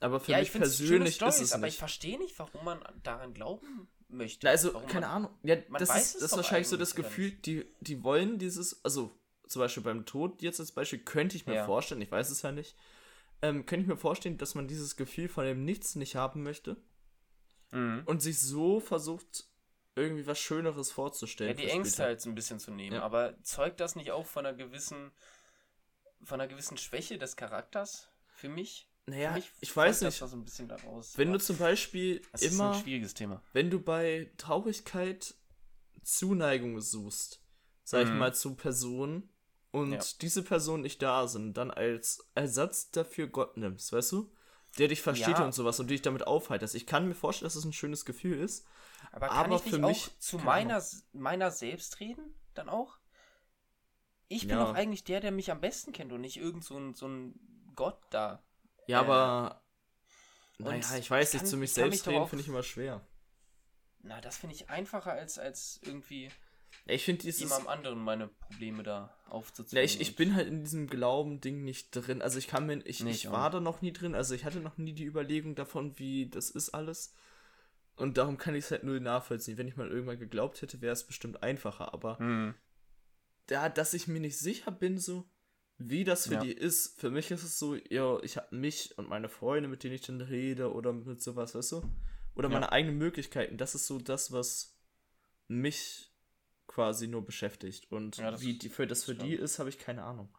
S2: Aber für
S1: ja,
S2: mich
S1: ich
S2: persönlich
S1: Stories,
S2: ist es
S1: aber ich
S2: nicht.
S1: verstehe nicht, warum man daran glauben möchte.
S2: Na, also,
S1: warum
S2: keine
S1: man,
S2: Ahnung. Ja, das ist, das ist wahrscheinlich so das Gefühl, die, die wollen dieses, also zum Beispiel beim Tod, jetzt als Beispiel, könnte ich mir
S1: Ja.
S2: vorstellen, ich weiß es ja nicht, ähm, könnte ich mir vorstellen, dass man dieses Gefühl von dem Nichts nicht haben möchte
S1: Mhm.
S2: und sich so versucht, irgendwie was Schöneres vorzustellen.
S1: Ja, die Ängste halt so ein bisschen zu nehmen.
S2: Ja.
S1: Aber zeugt das nicht auch von einer gewissen, von einer gewissen Schwäche des Charakters für mich?
S2: Naja,
S1: für mich
S2: ich weiß nicht.
S1: Das so ein bisschen daraus.
S2: Wenn du zum Beispiel
S1: das ist
S2: immer,
S1: ein schwieriges Thema.
S2: wenn du bei Traurigkeit Zuneigung suchst, sag ich
S1: Mhm.
S2: mal, zu Personen und
S1: Ja.
S2: diese Personen nicht da sind, dann als Ersatz dafür Gott nimmst, weißt du? Der dich versteht
S1: Ja.
S2: und sowas und dich damit aufheiterst. Ich kann mir vorstellen, dass es ein schönes Gefühl ist.
S1: Aber kann
S2: Aber
S1: ich nicht
S2: für
S1: auch
S2: mich-
S1: zu meiner, meiner selbst reden? Dann auch? Ich bin
S2: Ja.
S1: doch eigentlich der, der mich am besten kennt und nicht irgend so ein, so ein Gott da.
S2: Ja,
S1: Äh,
S2: aber. Naja, ich weiß
S1: ich
S2: nicht, zu mich
S1: mich
S2: selbst
S1: doch
S2: reden finde ich immer schwer.
S1: Na, das finde ich einfacher, als, als irgendwie
S2: ich finde dieses.
S1: jemandem anderen meine Probleme da
S2: Ja,
S1: aufzuzwingen.
S2: ich, ich bin halt in diesem Glauben-Ding nicht drin. Also ich kann mir, ich,
S1: Nee,
S2: ich
S1: ich
S2: war da noch nie drin. Also ich hatte noch nie die Überlegung davon, wie das ist alles. Und darum kann ich es halt null nachvollziehen. Wenn ich mal irgendwann geglaubt hätte, wäre es bestimmt einfacher. Aber
S1: Hm.
S2: da, dass ich mir nicht sicher bin, so wie das für
S1: Ja.
S2: die ist. Für mich ist es so, ja, ich habe mich und meine Freunde, mit denen ich dann rede oder mit sowas, weißt du? Oder
S1: Ja.
S2: meine eigenen Möglichkeiten. Das ist so das, was mich quasi nur beschäftigt. Und
S1: Ja, das-
S2: wie die, für das für die ist, habe ich keine Ahnung.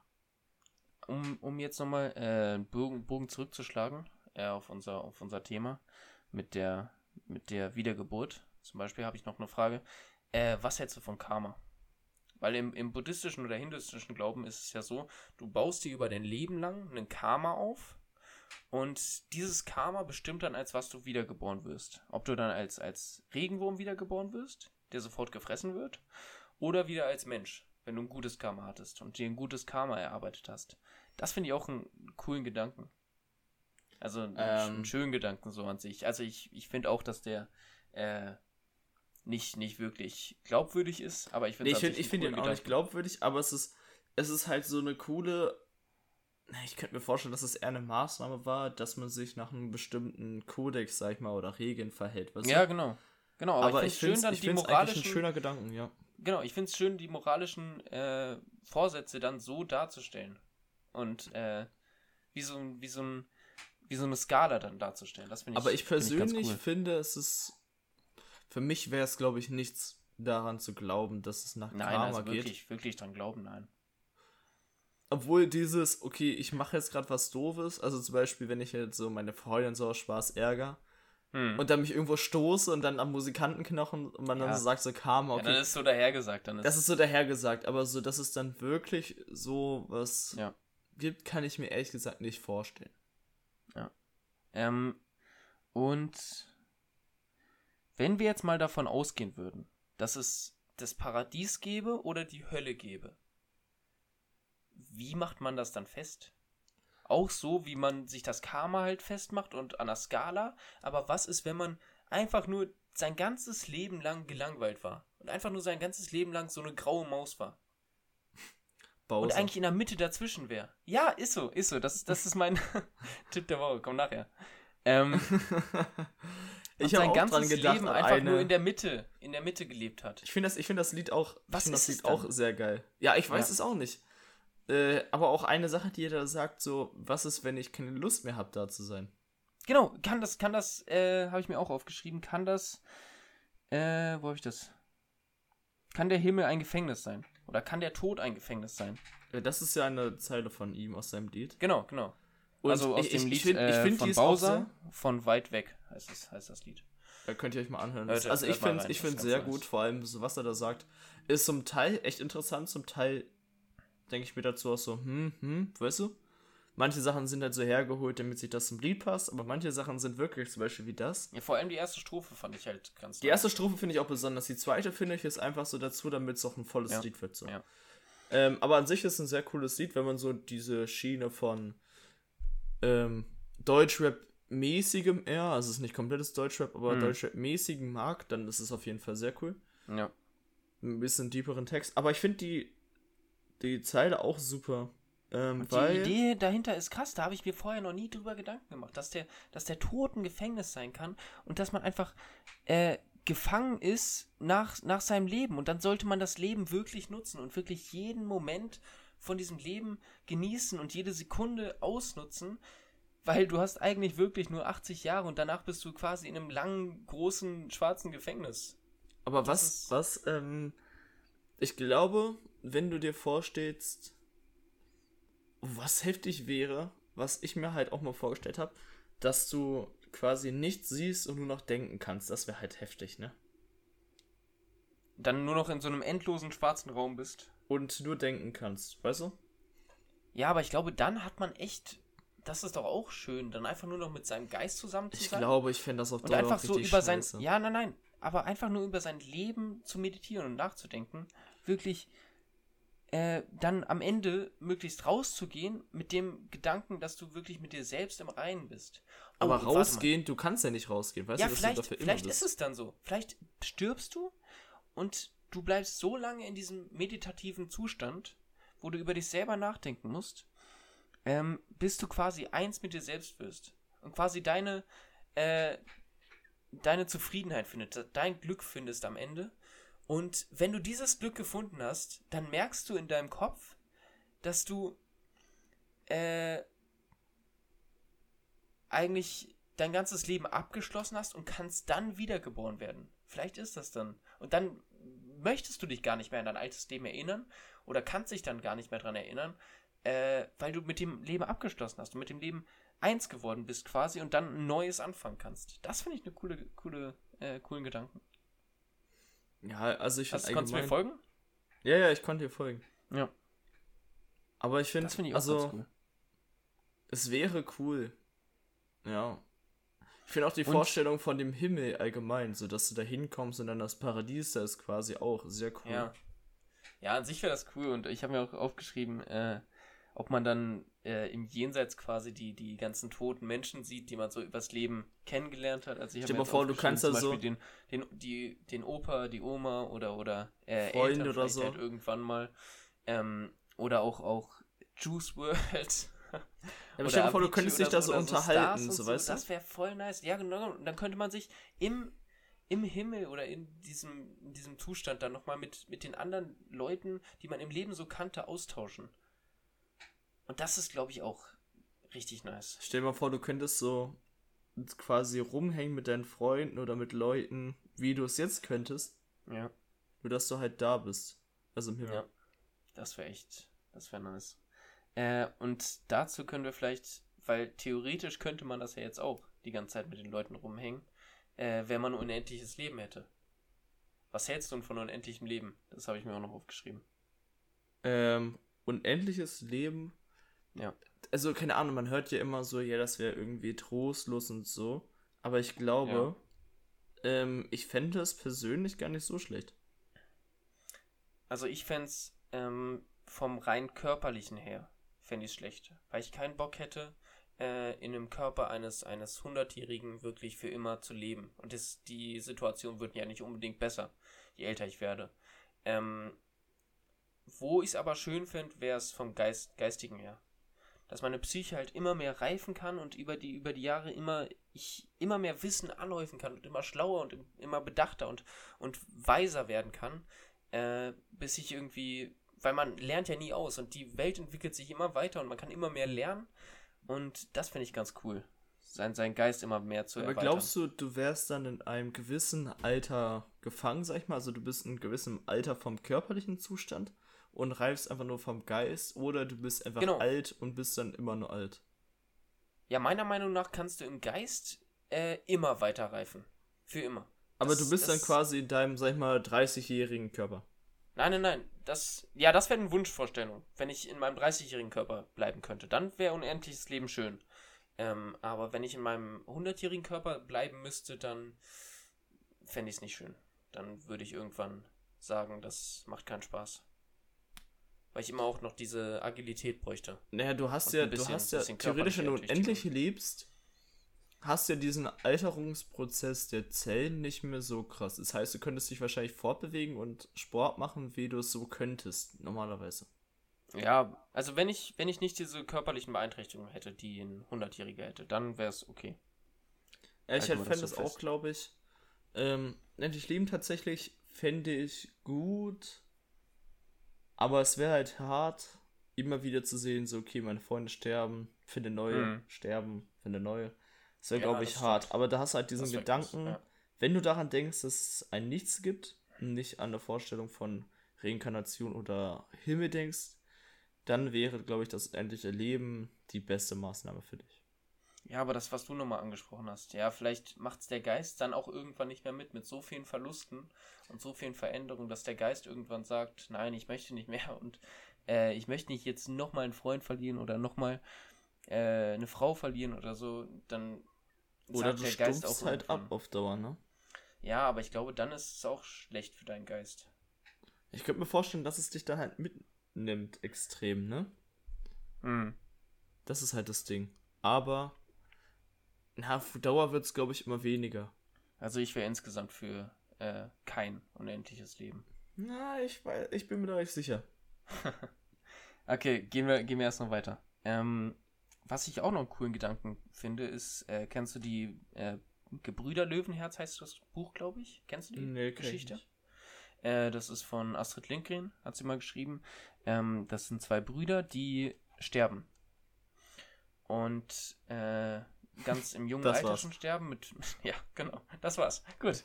S1: um, um jetzt nochmal äh, einen Bogen, Bogen zurückzuschlagen äh, auf, unser, auf unser Thema mit der, mit der Wiedergeburt. Zum Beispiel habe ich noch eine Frage. Äh, was hältst du von Karma? Weil im, im buddhistischen oder hinduistischen Glauben ist es ja so, du baust dir über dein Leben lang einen Karma auf und dieses Karma bestimmt dann, als was du wiedergeboren wirst. Ob du dann als, als Regenwurm wiedergeboren wirst, der sofort gefressen wird, oder wieder als Mensch, wenn du ein gutes Karma hattest und dir ein gutes Karma erarbeitet hast. Das finde ich auch einen coolen Gedanken. Also einen,
S2: Ähm.
S1: schönen Gedanken so an sich. Also ich, ich finde auch, dass der äh, nicht, nicht wirklich glaubwürdig ist, aber ich finde
S2: Nee, ich finde find ihn auch nicht glaubwürdig, aber es ist, es ist halt so eine coole. Ich könnte mir vorstellen, dass es eher eine Maßnahme war, dass man sich nach einem bestimmten Kodex, sag ich mal, oder Regeln verhält. Weißt du?
S1: Ja, genau. Genau, aber,
S2: aber
S1: ich
S2: ich
S1: finde
S2: finde
S1: schön, dann
S2: es
S1: die
S2: eigentlich ein
S1: moralischen
S2: schöner Gedanken, ja.
S1: Genau, ich finde es schön, die moralischen äh, Vorsätze dann so darzustellen. Und äh, wie, so, ein- wie, so ein, wie so eine Skala dann darzustellen. Das ich
S2: Aber ich
S1: find ganz
S2: persönlich
S1: cool.
S2: finde, es ist. Für mich wäre es, glaube ich, nichts daran zu glauben, dass es nach
S1: Nein,
S2: Karma
S1: also
S2: geht.
S1: wirklich, wirklich dran glauben, nein.
S2: Obwohl dieses, okay, ich mache jetzt gerade was Doofes, also zum Beispiel, wenn ich jetzt so meine Freundin so aus Spaß ärger
S1: Hm.
S2: und dann mich irgendwo stoße und dann am Musikantenknochen und man
S1: Ja.
S2: dann so sagt, so Karma,
S1: Ja,
S2: okay,
S1: dann ist so dahergesagt. Dann ist,
S2: Das ist so dahergesagt, aber so, dass es dann wirklich so was
S1: Ja.
S2: gibt, kann ich mir ehrlich gesagt nicht vorstellen.
S1: Ähm, und wenn wir jetzt mal davon ausgehen würden, dass es das Paradies gäbe oder die Hölle gäbe, wie macht man das dann fest? Auch so, wie man sich das Karma halt festmacht und an der Skala. Aber was ist, wenn man einfach nur sein ganzes Leben lang gelangweilt war? Und einfach nur sein ganzes Leben lang so eine graue Maus war? Und
S2: Bowser.
S1: eigentlich in der Mitte dazwischen wäre. Ja, ist so, ist so. Das, das ist mein Tipp der Woche. Komm nachher. Ähm,
S2: ich
S1: und
S2: habe auch
S1: ganzes
S2: dran gedacht,
S1: Leben einfach
S2: eine,
S1: nur in der Mitte, in der Mitte gelebt hat.
S2: Ich finde das, ich das Lied auch,
S1: Was
S2: das
S1: ist es
S2: Lied auch sehr geil. Ja, ich weiß
S1: Ja.
S2: es auch nicht. Äh, aber auch eine Sache, die jeder sagt, so, was ist, wenn ich keine Lust mehr habe, da zu sein?
S1: Genau, kann das, kann das, äh, habe ich mir auch aufgeschrieben, kann das, äh, wo habe ich das? Kann der Himmel ein Gefängnis sein? Oder kann der Tod ein Gefängnis sein?
S2: Äh, Das ist ja eine Zeile von ihm aus seinem Lied.
S1: Genau, genau.
S2: Und
S1: also aus
S2: ich,
S1: dem
S2: ich,
S1: Lied
S2: find,
S1: äh,
S2: find,
S1: von Bowser, von Weit weg heißt, es, heißt das Lied.
S2: Da könnt ihr euch mal anhören.
S1: Hört-
S2: also ich
S1: hört
S2: finde
S1: ganz
S2: sehr
S1: nice.
S2: gut, vor allem so was er da sagt, ist zum Teil echt interessant, zum Teil denke ich mir dazu auch so, hm, hm, weißt du? Manche Sachen sind halt so hergeholt, damit sich das zum Lied passt, aber manche Sachen sind wirklich, zum Beispiel wie das.
S1: Ja, vor allem die erste Strophe fand ich halt ganz
S2: Die erste Strophe finde ich auch besonders, die zweite finde ich ist einfach so dazu, damit es auch ein volles
S1: Ja.
S2: Lied wird. So.
S1: Ja.
S2: Ähm, aber an sich ist es ein sehr cooles Lied, wenn man so diese Schiene von ähm, Deutschrap-mäßigem eher, also es ist nicht komplettes Deutschrap, aber
S1: Mhm.
S2: Deutschrap-mäßigen mag, dann ist es auf jeden Fall sehr cool.
S1: Ja.
S2: Ein bisschen tieferen Text. Aber ich finde die, die Zeile auch super. Ähm,
S1: die Idee dahinter ist krass, da habe ich mir vorher noch nie drüber Gedanken gemacht, dass der, dass der Tod ein Gefängnis sein kann und dass man einfach äh, gefangen ist nach, nach seinem Leben und dann sollte man das Leben wirklich nutzen und wirklich jeden Moment von diesem Leben genießen und jede Sekunde ausnutzen, weil du hast eigentlich wirklich nur 80 Jahre und danach bist du quasi in einem langen, großen, schwarzen Gefängnis.
S2: aber
S1: das
S2: was, was, ähm, ich glaube, wenn du dir vorstellst, was heftig wäre, was ich mir halt auch mal vorgestellt habe, dass du quasi nichts siehst und nur noch denken kannst, das wäre halt heftig, ne?
S1: dann nur noch in so einem endlosen schwarzen Raum bist.
S2: Und nur denken kannst, weißt du?
S1: Ja, aber ich glaube, dann hat man echt. Das ist doch auch schön, dann einfach nur noch mit seinem Geist zusammen zu
S2: Ich
S1: sein.
S2: glaube, ich fände das auf
S1: und
S2: Dauer
S1: einfach
S2: auch
S1: so über sein. Ja, nein, nein. Aber einfach nur über sein Leben zu meditieren und nachzudenken. Wirklich äh, dann am Ende möglichst rauszugehen mit dem Gedanken, dass du wirklich mit dir selbst im Reinen bist. Oh,
S2: Aber rausgehen, du kannst ja nicht rausgehen, weißt
S1: Ja,
S2: du, dass
S1: vielleicht,
S2: du dafür
S1: vielleicht ist es dann so. Vielleicht stirbst du und du bleibst so lange in diesem meditativen Zustand, wo du über dich selber nachdenken musst, ähm, bis du quasi eins mit dir selbst wirst. Und quasi deine, äh, deine Zufriedenheit findest, dein Glück findest am Ende. Und wenn du dieses Glück gefunden hast, dann merkst du in deinem Kopf, dass du äh, eigentlich dein ganzes Leben abgeschlossen hast und kannst dann wiedergeboren werden. Vielleicht ist das dann. Und dann möchtest du dich gar nicht mehr an dein altes Leben erinnern oder kannst dich dann gar nicht mehr dran erinnern, äh, weil du mit dem Leben abgeschlossen hast und mit dem Leben eins geworden bist quasi und dann ein neues anfangen kannst. Das finde ich eine coole, coole, äh, coolen Gedanken.
S2: Ja, also ich finde
S1: konntest du mir folgen?
S2: Ja, ja, ich konnte dir folgen.
S1: Ja.
S2: Aber ich finde,
S1: Das finde ich auch
S2: also,
S1: cool.
S2: es wäre cool. Ja. Ich finde auch die
S1: Und-
S2: Vorstellung von dem Himmel allgemein, so dass du da hinkommst und dann das Paradies da ist quasi auch sehr cool.
S1: Ja. Ja, an sich wäre das cool und ich habe mir auch aufgeschrieben, äh, ob man dann äh, im Jenseits quasi die, die ganzen toten Menschen sieht, die man so übers Leben kennengelernt hat. Also ich
S2: Stell
S1: habe
S2: dir
S1: mir
S2: vor, du kannst
S1: zum
S2: da so-
S1: Beispiel den, den, die, den Opa, die Oma oder, oder äh,
S2: Freunde
S1: Eltern
S2: oder so.
S1: Halt irgendwann mal. Ähm, oder auch, auch Juice World.
S2: Ja, aber stell dir vor, du könntest dich da so unterhalten, so,
S1: und
S2: weißt du?
S1: Das wäre voll nice. Ja, genau. Und dann könnte man sich im, im Himmel oder in diesem, in diesem Zustand dann nochmal mit, mit den anderen Leuten, die man im Leben so kannte, austauschen. Und das ist, glaube ich, auch richtig nice.
S2: Stell dir mal vor, du könntest so quasi rumhängen mit deinen Freunden oder mit Leuten, wie du es jetzt könntest,
S1: Ja.
S2: nur dass du halt da bist. Also im Himmel.
S1: Ja. Das wäre echt, das wäre nice. Äh, und dazu können wir vielleicht, weil theoretisch könnte man das ja jetzt auch die ganze Zeit mit den Leuten rumhängen, äh, wenn man ein unendliches Leben hätte. Was hältst du denn von unendlichem Leben? Das habe ich mir auch noch aufgeschrieben.
S2: Ähm, unendliches Leben.
S1: Ja.
S2: Also, keine Ahnung, man hört ja immer so, ja, das wäre irgendwie trostlos und so. Aber ich glaube, ähm, ich fände es persönlich gar nicht so schlecht.
S1: Also ich fände es ähm, vom rein körperlichen her, fände ich schlecht. Weil ich keinen Bock hätte, äh, in einem Körper eines, eines Hundertjährigen wirklich für immer zu leben. Und das, die Situation wird ja nicht unbedingt besser, je älter ich werde. Ähm, wo ich es aber schön fände, wäre es vom Geist, Geistigen her. Dass meine Psyche halt immer mehr reifen kann und über die, über die Jahre immer, ich immer mehr Wissen anhäufen kann und immer schlauer und im- immer bedachter und, und weiser werden kann äh, bis ich irgendwie, weil man lernt ja nie aus und die Welt entwickelt sich immer weiter und man kann immer mehr lernen und das finde ich ganz cool, sein, seinen Geist immer mehr zu
S2: Aber
S1: erweitern.
S2: glaubst du, du wärst dann in einem gewissen Alter gefangen, sag ich mal? Also, du bist in gewissem Alter vom körperlichen Zustand und reifst einfach nur vom Geist oder du bist einfach
S1: Genau.
S2: alt und bist dann immer nur alt.
S1: Ja, meiner Meinung nach kannst du im Geist äh, immer weiter reifen. Für immer.
S2: Aber
S1: Das-
S2: du bist dann quasi in deinem, sag ich mal, 30-jährigen Körper.
S1: Nein, nein, nein. Das, ja, das wäre eine Wunschvorstellung. Wenn ich in meinem 30-jährigen Körper bleiben könnte, dann wäre unendliches Leben schön. Ähm, aber wenn ich in meinem 100-jährigen Körper bleiben müsste, dann fände ich es nicht schön. Dann würde ich irgendwann sagen, das macht keinen Spaß. Weil ich immer auch noch diese Agilität bräuchte.
S2: Naja, du hast
S1: Und
S2: ja,
S1: bisschen-
S2: du hast ja theoretisch, wenn du unendlich lebst, hast ja diesen Alterungsprozess der Zellen nicht mehr so krass. Das heißt, du könntest dich wahrscheinlich fortbewegen und Sport machen, wie du es so könntest, normalerweise.
S1: Ja, also wenn ich, wenn ich nicht diese körperlichen Beeinträchtigungen hätte, die ein 100-Jähriger hätte, dann wäre es okay.
S2: Ja, ich halt fände
S1: das so
S2: auch, glaube ich. Ähm, endlich leben tatsächlich fände ich gut. Aber es wäre halt hart, immer wieder zu sehen, so, okay, meine Freunde sterben, finde neue,
S1: Mhm.
S2: sterben, finde neue. Das wäre,
S1: Ja,
S2: glaube ich, hart.
S1: stimmt.
S2: Aber da hast du halt diesen
S1: Das
S2: Gedanken,
S1: ja.
S2: wenn du daran denkst, dass es ein Nichts gibt, nicht an der Vorstellung von Reinkarnation oder Himmel denkst, dann wäre, glaube ich, das endliche Leben die beste Maßnahme für dich.
S1: Ja, aber das, was du nochmal angesprochen hast, ja, vielleicht macht es der Geist dann auch irgendwann nicht mehr mit, mit so vielen Verlusten und so vielen Veränderungen, dass der Geist irgendwann sagt, nein, ich möchte nicht mehr und äh, ich möchte nicht jetzt nochmal einen Freund verlieren oder nochmal äh, eine Frau verlieren oder so, dann
S2: oder du stumpfst halt irgendwann. ab auf Dauer, ne?
S1: Ja, aber ich glaube, dann ist es auch schlecht für deinen Geist.
S2: Ich könnte mir vorstellen, dass es dich dann halt mitnimmt, extrem, ne? Mhm. Das ist halt das Ding. Aber, na, Dauer wird es, glaube ich, immer weniger.
S1: Also ich wäre insgesamt für äh, kein unendliches Leben.
S2: Na, ich, weiß, ich bin mir da nicht sicher.
S1: okay, gehen wir, gehen wir erst noch weiter. Ähm, was ich auch noch einen coolen Gedanken finde, ist, äh, kennst du die äh, Gebrüder Löwenherz heißt das Buch, glaube ich? Kennst du die nee, Geschichte? Äh, das ist von Astrid Lindgren, hat sie mal geschrieben. Ähm, das sind zwei Brüder, die sterben. Und äh, ganz im jungen Alter war's. schon sterben mit. Ja, genau. Das war's. Gut.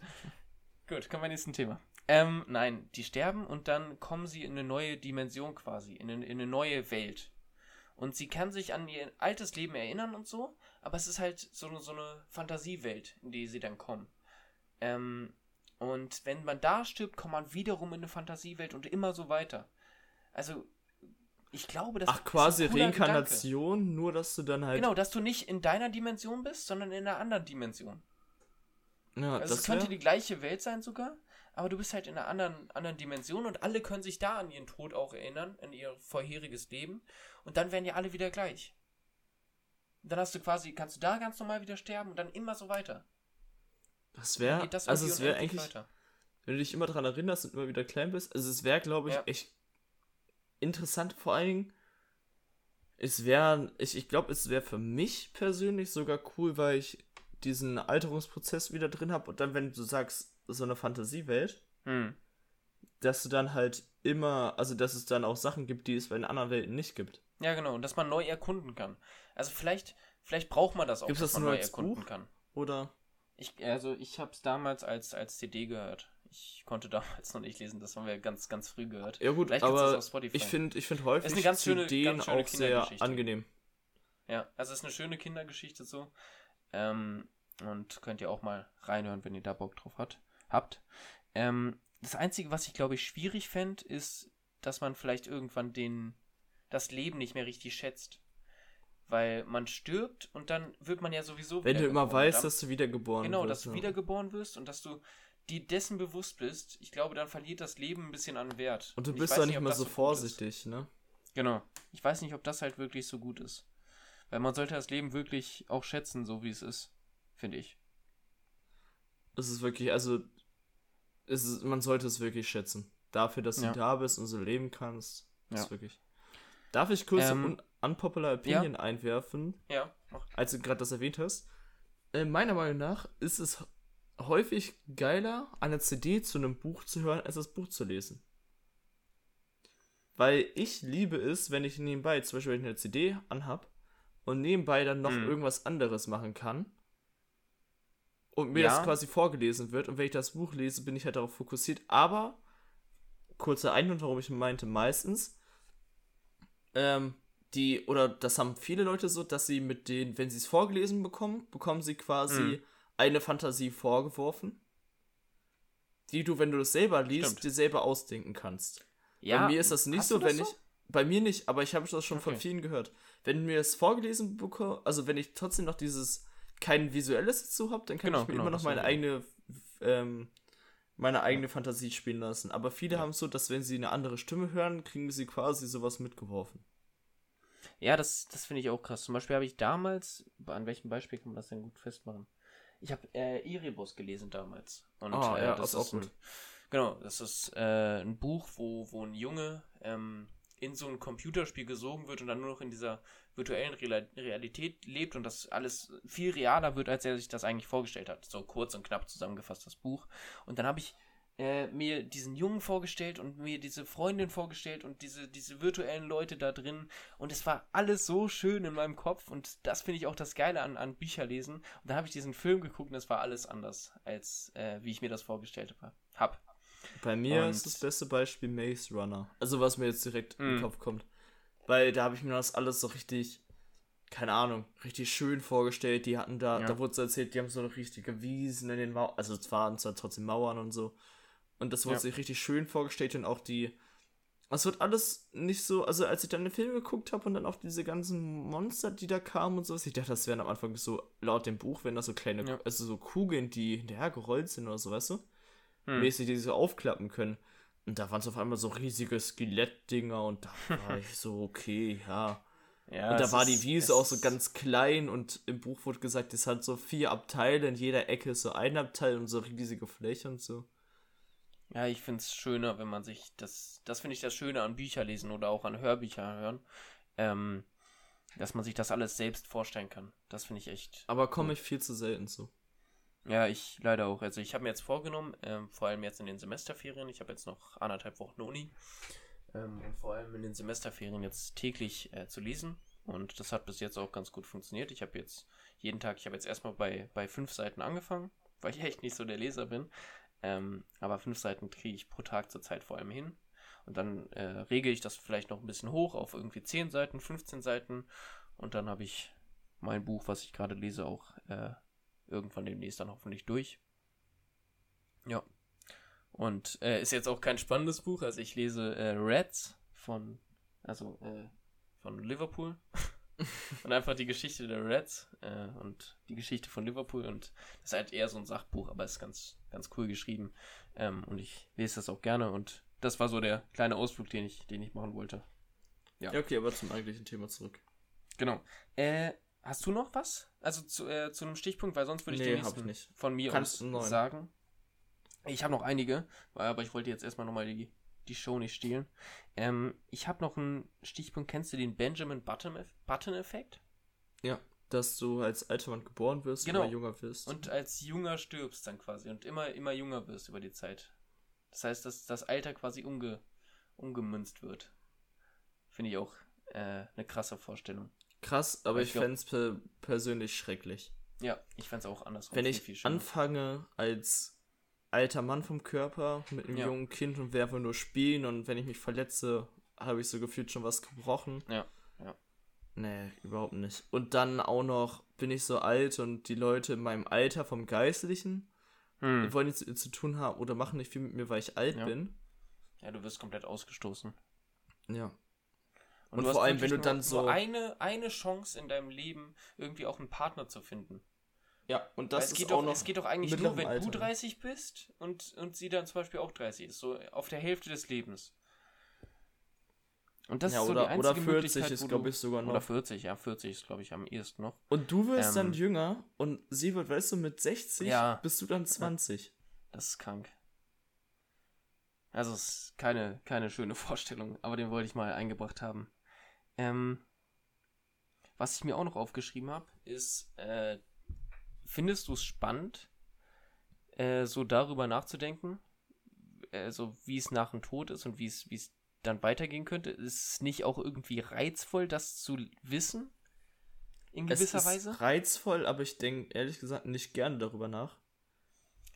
S1: Gut, kommen wir nächsten Thema. Ähm, nein, die sterben und dann kommen sie in eine neue Dimension quasi, in eine, in eine neue Welt. Und sie kann sich an ihr altes Leben erinnern und so, aber es ist halt so, so eine Fantasiewelt, in die sie dann kommen. Ähm, und wenn man da stirbt, kommt man wiederum in eine Fantasiewelt und immer so weiter. Also, ich glaube, das
S2: Ach, quasi ein Reinkarnation, Gedanke. nur dass du dann halt.
S1: Genau, dass du nicht in deiner Dimension bist, sondern in einer anderen Dimension. Ja, also, es könnte die gleiche Welt sein sogar, aber du bist halt in einer anderen, anderen Dimension und alle können sich da an ihren Tod auch erinnern, an ihr vorheriges Leben. Und dann werden ja alle wieder gleich. Und dann hast du quasi, kannst du da ganz normal wieder sterben und dann immer so weiter.
S2: Das wäre, also es wäre eigentlich, weiter. wenn du dich immer daran erinnerst und immer wieder klein bist, also es wäre, glaube ich, ja. echt interessant vor allen Dingen. Es wäre, ich, ich glaube, es wäre für mich persönlich sogar cool, weil ich diesen Alterungsprozess wieder drin habe und dann, wenn du sagst, so eine Fantasiewelt, hm. dass du dann halt immer, also dass es dann auch Sachen gibt, die es bei den anderen Welten nicht gibt.
S1: Ja, genau, und dass man neu erkunden kann. Also vielleicht, vielleicht braucht man das auch,
S2: Gibt's dass das man neu erkunden Buch? kann. Oder?
S1: Ich, also ich habe es damals als, als CD gehört. Ich konnte damals noch nicht lesen, das haben wir ganz, ganz früh gehört.
S2: Ja gut, aber ich finde ich find häufig ist eine ganz schöne, CDen ganz schöne auch sehr angenehm.
S1: Ja, also es ist eine schöne Kindergeschichte so. Ähm, und könnt ihr auch mal reinhören, wenn ihr da Bock drauf hat, habt. Ähm, das Einzige, was ich glaube ich schwierig fände, ist, dass man vielleicht irgendwann den, das Leben nicht mehr richtig schätzt. Weil man stirbt und dann wird man ja sowieso
S2: Wenn du immer weißt, dass du wiedergeboren
S1: genau, wirst. Genau, dass du ja. wiedergeboren wirst und dass du dir dessen bewusst bist, ich glaube, dann verliert das Leben ein bisschen an Wert.
S2: Und du bist doch nicht mehr so vorsichtig, ne?
S1: Genau. Ich weiß nicht, ob das halt wirklich so gut ist. Weil man sollte das Leben wirklich auch schätzen, so wie es ist. Finde ich.
S2: Es ist wirklich, also, es ist, man sollte es wirklich schätzen. Dafür, dass ja. du da bist und so leben kannst. Ja. Ist wirklich. Darf ich kurz ähm, unpopular Opinion ja. einwerfen?
S1: Ja.
S2: Als du gerade das erwähnt hast. Äh, meiner Meinung nach ist es häufig geiler, eine CD zu einem Buch zu hören, als das Buch zu lesen. Weil ich liebe es, wenn ich nebenbei, zum Beispiel wenn ich eine CD anhab und nebenbei dann noch hm. irgendwas anderes machen kann und mir ja. das quasi vorgelesen wird und wenn ich das Buch lese, bin ich halt darauf fokussiert. Aber, kurzer Einwand, warum ich meinte meistens, ähm, die, oder das haben viele Leute so, dass sie mit den, wenn sie es vorgelesen bekommen, bekommen sie quasi mhm. Eine Fantasie vorgeworfen, die du, wenn du das selber liest, Stimmt. dir selber ausdenken kannst. Ja, bei mir ist das nicht so, wenn das ich. Bei mir nicht, aber ich habe das schon okay. von vielen gehört. Wenn mir das vorgelesen bekomme, also wenn ich trotzdem noch dieses kein visuelles dazu habe, dann kann genau, ich mir genau, immer noch meine eigene ähm, meine eigene Fantasie spielen lassen. Aber viele ja. haben es so, dass wenn sie eine andere Stimme hören, kriegen sie quasi sowas mitgeworfen.
S1: Ja, das, das finde ich auch krass. Zum Beispiel habe ich damals, an welchem Beispiel kann man das denn gut festmachen? Ich habe äh, Erebus gelesen damals. Und,
S2: ah, äh, ja, das, das ist auch gut.
S1: genau, das ist äh, ein Buch, wo, wo ein Junge ähm, in so ein Computerspiel gesogen wird und dann nur noch in dieser virtuellen Realität lebt und das alles viel realer wird, als er sich das eigentlich vorgestellt hat. So kurz und knapp zusammengefasst das Buch. Und dann habe ich äh, mir diesen Jungen vorgestellt und mir diese Freundin vorgestellt und diese, diese virtuellen Leute da drin. Und es war alles so schön in meinem Kopf. Und das finde ich auch das Geile an, an Bücherlesen. Und dann habe ich diesen Film geguckt und es war alles anders, als äh, wie ich mir das vorgestellt habe.
S2: Bei mir und ist das beste Beispiel Maze Runner. Also was mir jetzt direkt mm. in den Kopf kommt. Weil da habe ich mir das alles so richtig keine Ahnung, richtig schön vorgestellt. Die hatten da,
S1: Ja.
S2: da wurde so erzählt, die haben so eine richtige Wiesen in den Mauern, also es waren zwar trotzdem Mauern und so. Und das wurde
S1: Ja.
S2: sich richtig schön vorgestellt und auch die, es wird alles nicht so, also als ich dann den Film geguckt habe und dann auch diese ganzen Monster, die da kamen und sowas, ich dachte, das wären am Anfang so, laut dem Buch, wenn das so kleine,
S1: Ja.
S2: also so Kugeln, die hinterher gerollt sind oder so, weißt du?
S1: Hm.
S2: mäßig, die so aufklappen können. Und da waren es auf einmal so riesige Skelettdinger und da war ich so, okay, ja.
S1: Ja,
S2: und da war die Wiese
S1: es
S2: auch so ganz klein und im Buch wurde gesagt, es hat so vier Abteile, in jeder Ecke ist so ein Abteil und so riesige Fläche und so.
S1: Ja, ich finde es schöner, wenn man sich das. Das finde ich das Schöne an Bücher lesen oder auch an Hörbücher hören. Ähm, dass man sich das alles selbst vorstellen kann. Das finde ich echt.
S2: Aber komme ich viel zu selten zu.
S1: Ja, ich leider auch. Also ich habe mir jetzt vorgenommen, ähm, vor allem jetzt in den Semesterferien, ich habe jetzt noch anderthalb Wochen Uni, ähm, und vor allem in den Semesterferien jetzt täglich äh, zu lesen. Und das hat bis jetzt auch ganz gut funktioniert. Ich habe jetzt jeden Tag, ich habe jetzt erstmal bei, bei fünf Seiten angefangen, weil ich echt nicht so der Leser bin. Ähm, aber fünf Seiten kriege ich pro Tag zurzeit vor allem hin. Und dann äh, regel ich das vielleicht noch ein bisschen hoch auf irgendwie 10 Seiten, 15 Seiten. Und dann habe ich mein Buch, was ich gerade lese, auch äh, irgendwann demnächst dann hoffentlich durch. Ja. Und äh, ist jetzt auch kein spannendes Buch. Also ich lese äh, Reds von, also äh, von Liverpool. und einfach die Geschichte der Reds äh, und die Geschichte von Liverpool. Und das ist halt eher so ein Sachbuch, aber ist ganz, ganz cool geschrieben. Ähm, und ich lese das auch gerne. Und das war so der kleine Ausflug, den ich, den ich machen wollte. Ja.
S2: Ja, okay, aber zum eigentlichen Thema zurück.
S1: Genau. Äh, hast du noch was? Also zu, äh, zu einem Stichpunkt, weil sonst würde ich
S2: Nee,
S1: den nächsten
S2: ich
S1: von mir
S2: Kannst
S1: aus sagen. Ich habe noch einige, aber ich wollte jetzt erstmal nochmal die, die Show nicht stehlen. Ähm, ich habe noch einen Stichpunkt. Kennst du den Benjamin Button- Button-Effekt?
S2: Ja, dass du als alter Mann geboren wirst
S1: Genau.
S2: und immer jünger wirst.
S1: Und als junger stirbst dann quasi und immer, immer jünger wirst über die Zeit. Das heißt, dass das Alter quasi umge, umgemünzt wird. Finde ich auch äh, eine krasse Vorstellung.
S2: Krass, aber
S1: Ich
S2: ich
S1: glaub-
S2: fände es per persönlich schrecklich.
S1: Ja, ich fände es auch andersrum.
S2: Wenn ich anfange als alter Mann vom Körper mit einem
S1: Ja.
S2: jungen Kind und werfe nur spielen und wenn ich mich verletze, habe ich so gefühlt schon was gebrochen.
S1: Ja, ja.
S2: Nee, überhaupt nicht. Und dann auch noch bin ich so alt und die Leute in meinem Alter vom Geistlichen
S1: Hm.
S2: wollen nichts zu tun haben oder machen nicht viel mit mir, weil ich alt
S1: Ja.
S2: bin.
S1: Ja, du wirst komplett ausgestoßen.
S2: Ja.
S1: Und,
S2: Und vor allem, wenn du dann so-
S1: eine, eine Chance in deinem Leben, irgendwie auch einen Partner zu finden.
S2: Ja, und das
S1: geht,
S2: auch
S1: doch,
S2: noch
S1: es geht doch eigentlich nur, wenn
S2: Alter.
S1: du 30 bist und, und sie dann zum Beispiel auch 30 ist. So auf der Hälfte des Lebens. Und das
S2: ja,
S1: ist so
S2: oder,
S1: die einzige
S2: oder 40
S1: Möglichkeit,
S2: ist, glaube ich, sogar noch.
S1: Oder 40, ja, 40 ist, glaube ich, am ehesten noch.
S2: Und du wirst dann
S1: Ähm,
S2: jünger und sie wird, weißt du, mit 60
S1: Ja.
S2: bist du dann 20.
S1: Das ist krank. Also es ist keine, keine schöne Vorstellung, aber den wollte ich mal eingebracht haben. Ähm, was ich mir auch noch aufgeschrieben habe, ist, äh, findest du es spannend, äh, so darüber nachzudenken, äh, so wie es nach dem Tod ist und wie es, wie es dann weitergehen könnte? Ist es nicht auch irgendwie reizvoll, das zu wissen? In gewisser
S2: es ist
S1: Weise?
S2: reizvoll, aber ich denke ehrlich gesagt nicht gerne darüber nach.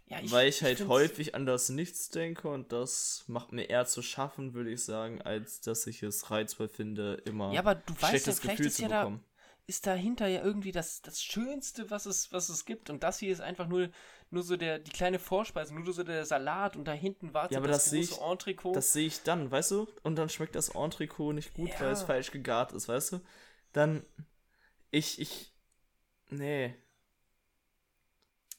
S1: Ja,
S2: weil ich halt häufig an das Nichts denke und das macht mir eher zu schaffen, würde ich sagen, als dass ich es reizvoll finde, immer
S1: Ja, aber du weißt ja,
S2: Gefühl
S1: ist
S2: zu
S1: ja da,
S2: bekommen.
S1: Ist dahinter ja irgendwie das, das Schönste, was es, was es gibt. Und das hier ist einfach nur, nur so der, die kleine Vorspeise, nur so der Salat und da hinten wartet
S2: Ja, aber
S1: das,
S2: das sehe
S1: große
S2: ich-
S1: Entrecot.
S2: Das sehe ich dann, weißt du? Und dann schmeckt das Entrecot nicht gut, weil es
S1: Ja.
S2: falsch gegart ist, weißt du? Dann, ich, ich, nee.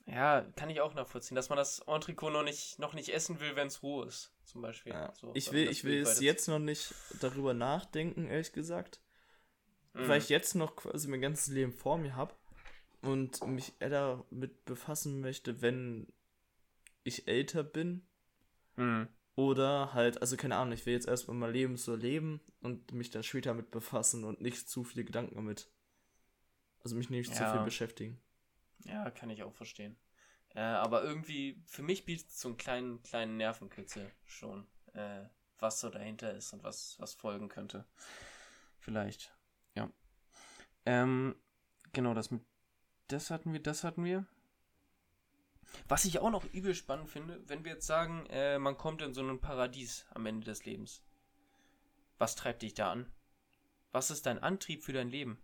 S1: ja, kann ich auch nachvollziehen, dass man das Entrecot noch nicht, noch nicht essen will, wenn es roh ist, zum Beispiel.
S2: Ja.
S1: So,
S2: ich
S1: also
S2: will, ich will es jetzt noch nicht darüber nachdenken, ehrlich gesagt.
S1: Mhm.
S2: Weil ich jetzt noch quasi mein ganzes Leben vor mir habe und mich eher damit befassen möchte, wenn ich älter bin.
S1: Mhm.
S2: Oder halt, also keine Ahnung, ich will jetzt erstmal mein Leben so leben und mich dann später mit befassen und nicht zu viele Gedanken damit. Also mich nicht zu
S1: Ja.
S2: viel beschäftigen.
S1: Ja, kann ich auch verstehen. Äh, aber irgendwie, für mich bietet es so einen kleinen, kleinen Nervenkitzel schon, äh, was so dahinter ist und was, was folgen könnte. Vielleicht. Ähm, genau, das mit. Das hatten wir, das hatten wir. Was ich auch noch übel spannend finde, wenn wir jetzt sagen, äh, man kommt in so ein Paradies am Ende des Lebens. Was treibt dich da an? Was ist dein Antrieb für dein Leben?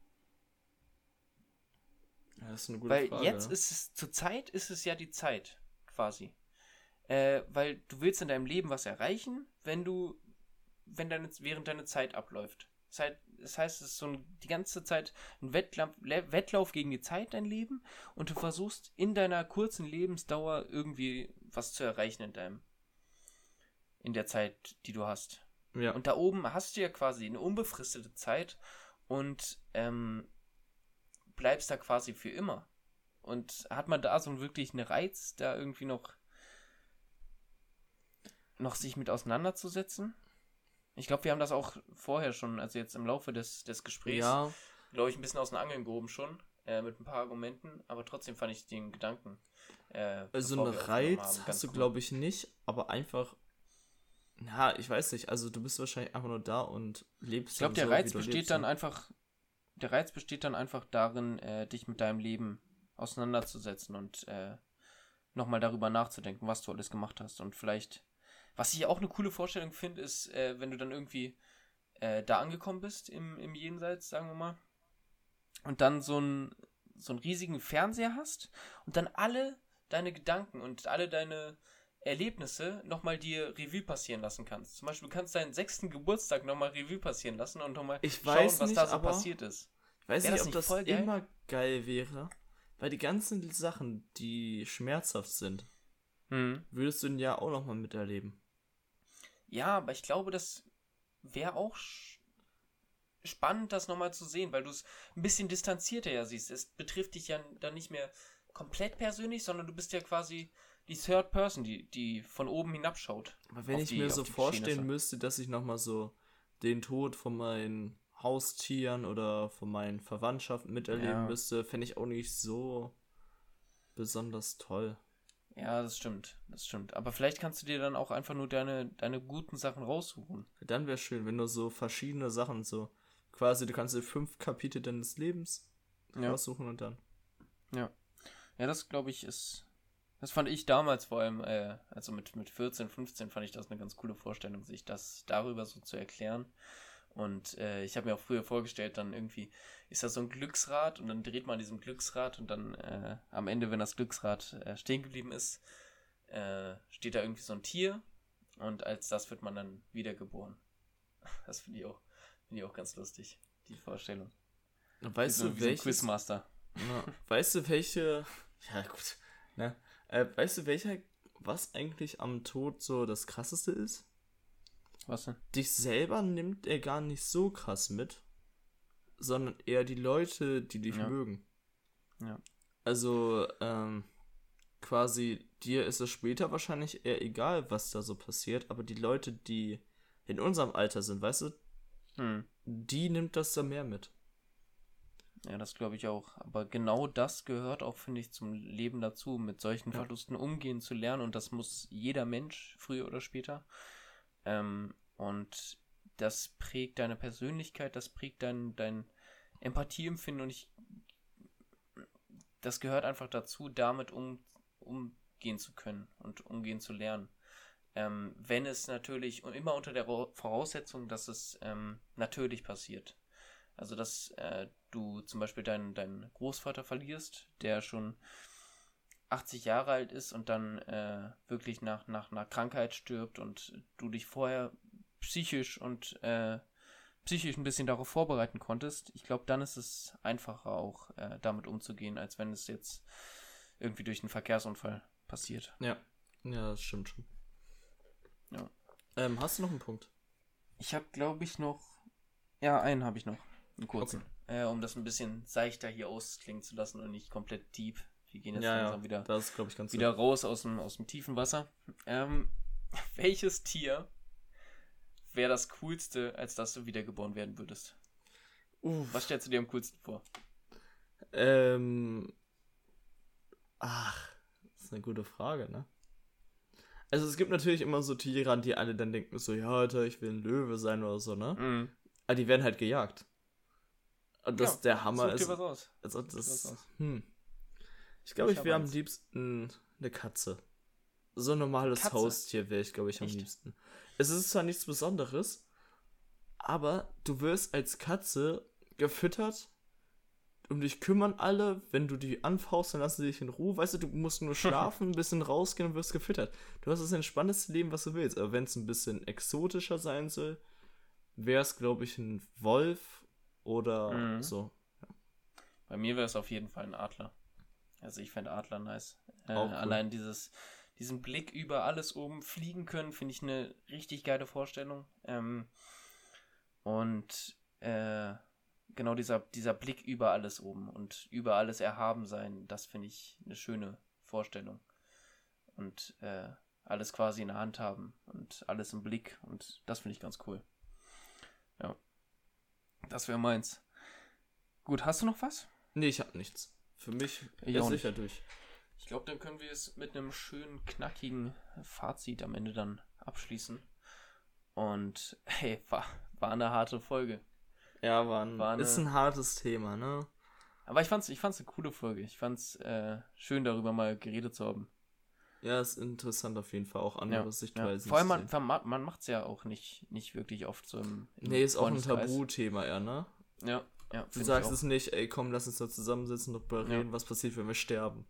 S2: Ja, das ist eine gute
S1: Weil
S2: Frage.
S1: jetzt ist es, zur Zeit ist es ja die Zeit, quasi. Äh, weil du willst in deinem Leben was erreichen, wenn du, wenn deine, während deine Zeit abläuft. Heißt, das heißt, es ist so ein, die ganze Zeit ein Wettlauf, Wettlauf gegen die Zeit, dein Leben, und du versuchst in deiner kurzen Lebensdauer irgendwie was zu erreichen in deinem, in der Zeit, die du hast.
S2: ja.
S1: Und da oben hast du ja quasi eine unbefristete Zeit und ähm, bleibst da quasi für immer. Und hat man da so einen wirklichen Reiz, da irgendwie noch, noch sich mit auseinanderzusetzen? Ich glaube, wir haben das auch vorher schon, also jetzt im Laufe des, des Gesprächs,
S2: ja,
S1: glaube ich, ein bisschen aus den Angeln gehoben schon, äh, mit ein paar Argumenten, aber trotzdem fand ich den Gedanken. Äh,
S2: also einen Reiz
S1: haben,
S2: hast du,
S1: cool.
S2: glaube ich, nicht, aber einfach. Na, ich weiß nicht, also du bist wahrscheinlich einfach nur da und lebst
S1: Ich glaube, der
S2: so,
S1: Reiz besteht
S2: lebst,
S1: dann
S2: ne?
S1: einfach, der Reiz besteht dann einfach darin, äh, dich mit deinem Leben auseinanderzusetzen und äh, nochmal darüber nachzudenken, was du alles gemacht hast. Und vielleicht, was ich auch eine coole Vorstellung finde, ist, äh, wenn du dann irgendwie äh, da angekommen bist im, im Jenseits, sagen wir mal, und dann so einen so einen riesigen Fernseher hast und dann alle deine Gedanken und alle deine Erlebnisse nochmal dir Revue passieren lassen kannst. Zum Beispiel du kannst deinen sechsten Geburtstag nochmal Revue passieren lassen und nochmal schauen,
S2: weiß
S1: was
S2: nicht,
S1: da so passiert ist.
S2: Ich weiß nicht,
S1: das
S2: ob
S1: nicht
S2: das
S1: voll geil?
S2: immer geil wäre, weil die ganzen Sachen, die schmerzhaft sind,
S1: Hm.
S2: würdest du ja auch nochmal miterleben.
S1: Ja, aber ich glaube, das wäre auch spannend, das nochmal zu sehen, weil du es ein bisschen distanzierter ja siehst. Es betrifft dich ja dann nicht mehr komplett persönlich, sondern du bist ja quasi die Third Person, die, die von oben hinabschaut.
S2: Aber wenn ich
S1: die-
S2: mir so vorstellen müsste, dass ich nochmal so den Tod von meinen Haustieren oder von meinen Verwandtschaften miterleben
S1: Ja.
S2: müsste, fände ich auch nicht so besonders toll.
S1: Ja, das stimmt, das stimmt. Aber vielleicht kannst du dir dann auch einfach nur deine, deine guten Sachen raussuchen.
S2: Dann wäre schön, wenn du so verschiedene Sachen so quasi, du kannst dir fünf Kapitel deines Lebens
S1: Ja.
S2: raussuchen und dann.
S1: Ja, das glaube ich ist. Das fand ich damals vor allem, äh, also mit, mit 14, 15 fand ich das eine ganz coole Vorstellung, sich das darüber so zu erklären. Und äh, ich habe mir auch früher vorgestellt, dann irgendwie ist da so ein Glücksrad und dann dreht man an diesem Glücksrad und dann äh, am Ende, wenn das Glücksrad äh, stehen geblieben ist, äh, steht da irgendwie so ein Tier und als das wird man dann wiedergeboren. Das finde ich auch, finde ich auch ganz lustig, die Vorstellung.
S2: Weißt
S1: so,
S2: du,
S1: wie so ein
S2: welches,
S1: Quizmaster.
S2: Ja, weißt du, welche. Ja, gut. Ne? Äh, weißt du, welcher. Was eigentlich am Tod so das krasseste ist?
S1: Was denn?
S2: Dich selber nimmt er gar nicht so krass mit, sondern eher die Leute, die dich
S1: Ja.
S2: mögen.
S1: Ja.
S2: Also, ähm, quasi, dir ist es später wahrscheinlich eher egal, was da so passiert, aber die Leute, die in unserem Alter sind, weißt du,
S1: Hm.
S2: die nimmt das da mehr mit.
S1: Ja, das glaube ich auch. Aber genau das gehört auch, finde ich, zum Leben dazu, mit solchen
S2: Ja.
S1: Verlusten umgehen zu lernen. Und das muss jeder Mensch früher oder später. Ähm, und das prägt deine Persönlichkeit, das prägt dein, dein Empathieempfinden. Und ich, das gehört einfach dazu, damit um, umgehen zu können und umgehen zu lernen. Ähm, wenn es natürlich, und immer unter der Voraussetzung, dass es ähm, natürlich passiert. Also, dass äh, du zum Beispiel deinen, deinen Großvater verlierst, der schon 80 Jahre alt ist und dann äh, wirklich nach, nach einer Krankheit stirbt und du dich vorher psychisch und äh, psychisch ein bisschen darauf vorbereiten konntest. Ich glaube, dann ist es einfacher auch äh, damit umzugehen, als wenn es jetzt irgendwie durch einen Verkehrsunfall passiert.
S2: Ja. Ja, das stimmt schon.
S1: Ja.
S2: Ähm, hast du noch einen Punkt?
S1: Ich habe, glaube ich, noch. Ja, einen habe ich noch. Einen kurzen. Äh, um das ein bisschen seichter hier ausklingen zu lassen und nicht komplett deep. Wir gehen jetzt
S2: ja,
S1: langsam
S2: ja,
S1: wieder,
S2: das ist, ich, ganz
S1: wieder raus aus dem, aus dem tiefen Wasser. Ähm, welches Tier wäre das coolste, als dass du wiedergeboren werden würdest?
S2: Uff.
S1: Was stellst du dir am coolsten vor?
S2: Ähm. Ach, das ist eine gute Frage, ne? Also es gibt natürlich immer so Tiere, an die alle dann denken, so, ja, Alter, ich will ein Löwe sein oder so, ne?
S1: Mhm.
S2: Aber die werden halt gejagt. Und das
S1: Ja,
S2: der Hammer ist.
S1: dir was aus.
S2: Also das,
S1: aus.
S2: hm. Ich glaube,
S1: Ich
S2: wäre am liebsten eine Katze. So ein normales
S1: Katze?
S2: Haustier wäre ich, glaube ich, am
S1: Echt?
S2: liebsten. Es ist zwar nichts Besonderes, aber du wirst als Katze gefüttert. um dich kümmern alle. Wenn du die anfaust, dann lassen sie dich in Ruhe. Weißt du, du musst nur schlafen, ein bisschen rausgehen und wirst gefüttert. Du hast das entspannendste Leben, was du willst. Aber wenn es ein bisschen exotischer sein soll, wäre es, glaube ich, ein Wolf oder
S1: Mhm.
S2: so.
S1: Bei mir wäre es auf jeden Fall ein Adler. Also ich fände Adler nice. Äh,
S2: cool.
S1: Allein dieses, diesen Blick über alles oben fliegen können, finde ich eine richtig geile Vorstellung. Ähm, und äh, genau dieser, dieser Blick über alles oben und über alles erhaben sein, das finde ich eine schöne Vorstellung. Und äh, alles quasi in der Hand haben und alles im Blick und das finde ich ganz cool. Ja. Das wäre meins. Gut, hast du noch was?
S2: Nee, ich hab nichts. Für mich
S1: Ich
S2: ist
S1: auch
S2: sicher durch.
S1: Ich glaube, dann können wir es mit einem schönen, knackigen Fazit am Ende dann abschließen. Und hey, war, war eine harte Folge.
S2: Ja, war ein,
S1: War eine-
S2: ist ein hartes Thema, ne?
S1: Aber ich fand's, ich fand's eine coole Folge. Ich fand's äh, schön, darüber mal geredet zu haben.
S2: Ja, ist interessant auf jeden Fall, auch andere
S1: Ja,
S2: Sichtweisen.
S1: Vor allem, man, man, man macht's ja auch nicht, nicht wirklich oft so im. im
S2: Nee, ist auch ein. Tabuthema eher, ne?
S1: Ja, ja.
S2: Du sagst es nicht, ey, komm, lass uns da zusammensitzen und darüber
S1: Ja.
S2: reden, was passiert, wenn wir sterben.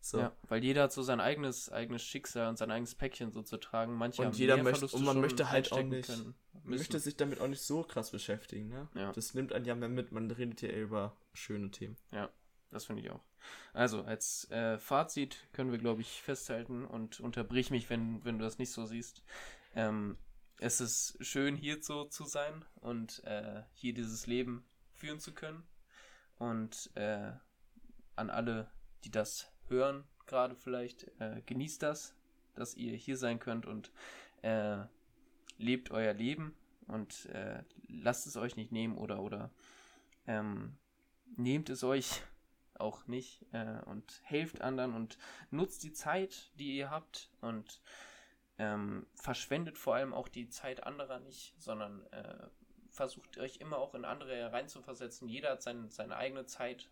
S2: So.
S1: Ja, weil jeder hat so sein eigenes, eigenes Schicksal und sein eigenes Päckchen so zu tragen. Manche
S2: Und
S1: haben
S2: jeder
S1: mehr
S2: möchte-
S1: Verluste
S2: und man möchte halt auch nicht-
S1: können,
S2: möchte sich damit auch nicht so krass beschäftigen, ne?
S1: Ja.
S2: Das nimmt einen ja mehr mit, man redet ja über schöne Themen.
S1: Das finde ich auch. Also, als äh, Fazit können wir, glaube ich, festhalten und unterbrich mich, wenn, wenn du das nicht so siehst. Ähm, es ist schön, hier so zu sein und äh, hier dieses Leben führen zu können. Und äh, an alle, die das hören, gerade vielleicht, äh, genießt das, dass ihr hier sein könnt und äh, lebt euer Leben und äh, lasst es euch nicht nehmen oder, oder ähm, nehmt es euch auch nicht äh, und helft anderen und nutzt die Zeit, die ihr habt und ähm, verschwendet vor allem auch die Zeit anderer nicht, sondern äh, versucht euch immer auch in andere reinzuversetzen. Jeder hat sein, seine eigene Zeit,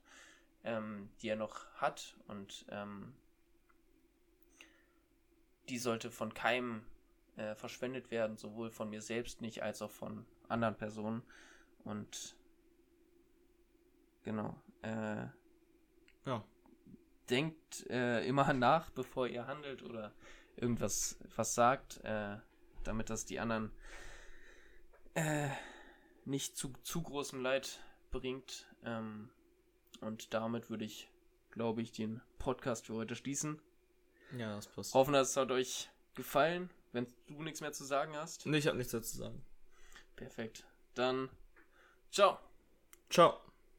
S1: ähm, die er noch hat und ähm, die sollte von keinem äh, verschwendet werden, sowohl von mir selbst nicht als auch von anderen Personen und genau. Äh,
S2: Ja.
S1: denkt äh, immer nach, bevor ihr handelt oder irgendwas was sagt, äh, damit das die anderen äh, nicht zu, zu großem Leid bringt. Ähm, und damit würde ich, glaube ich, den Podcast für heute schließen.
S2: Ja, das passt.
S1: Hoffen, es hat euch gefallen. Wenn du nichts mehr zu sagen hast,
S2: Nee, ich hab nichts dazu zu sagen.
S1: perfekt. Dann ciao.
S2: Ciao.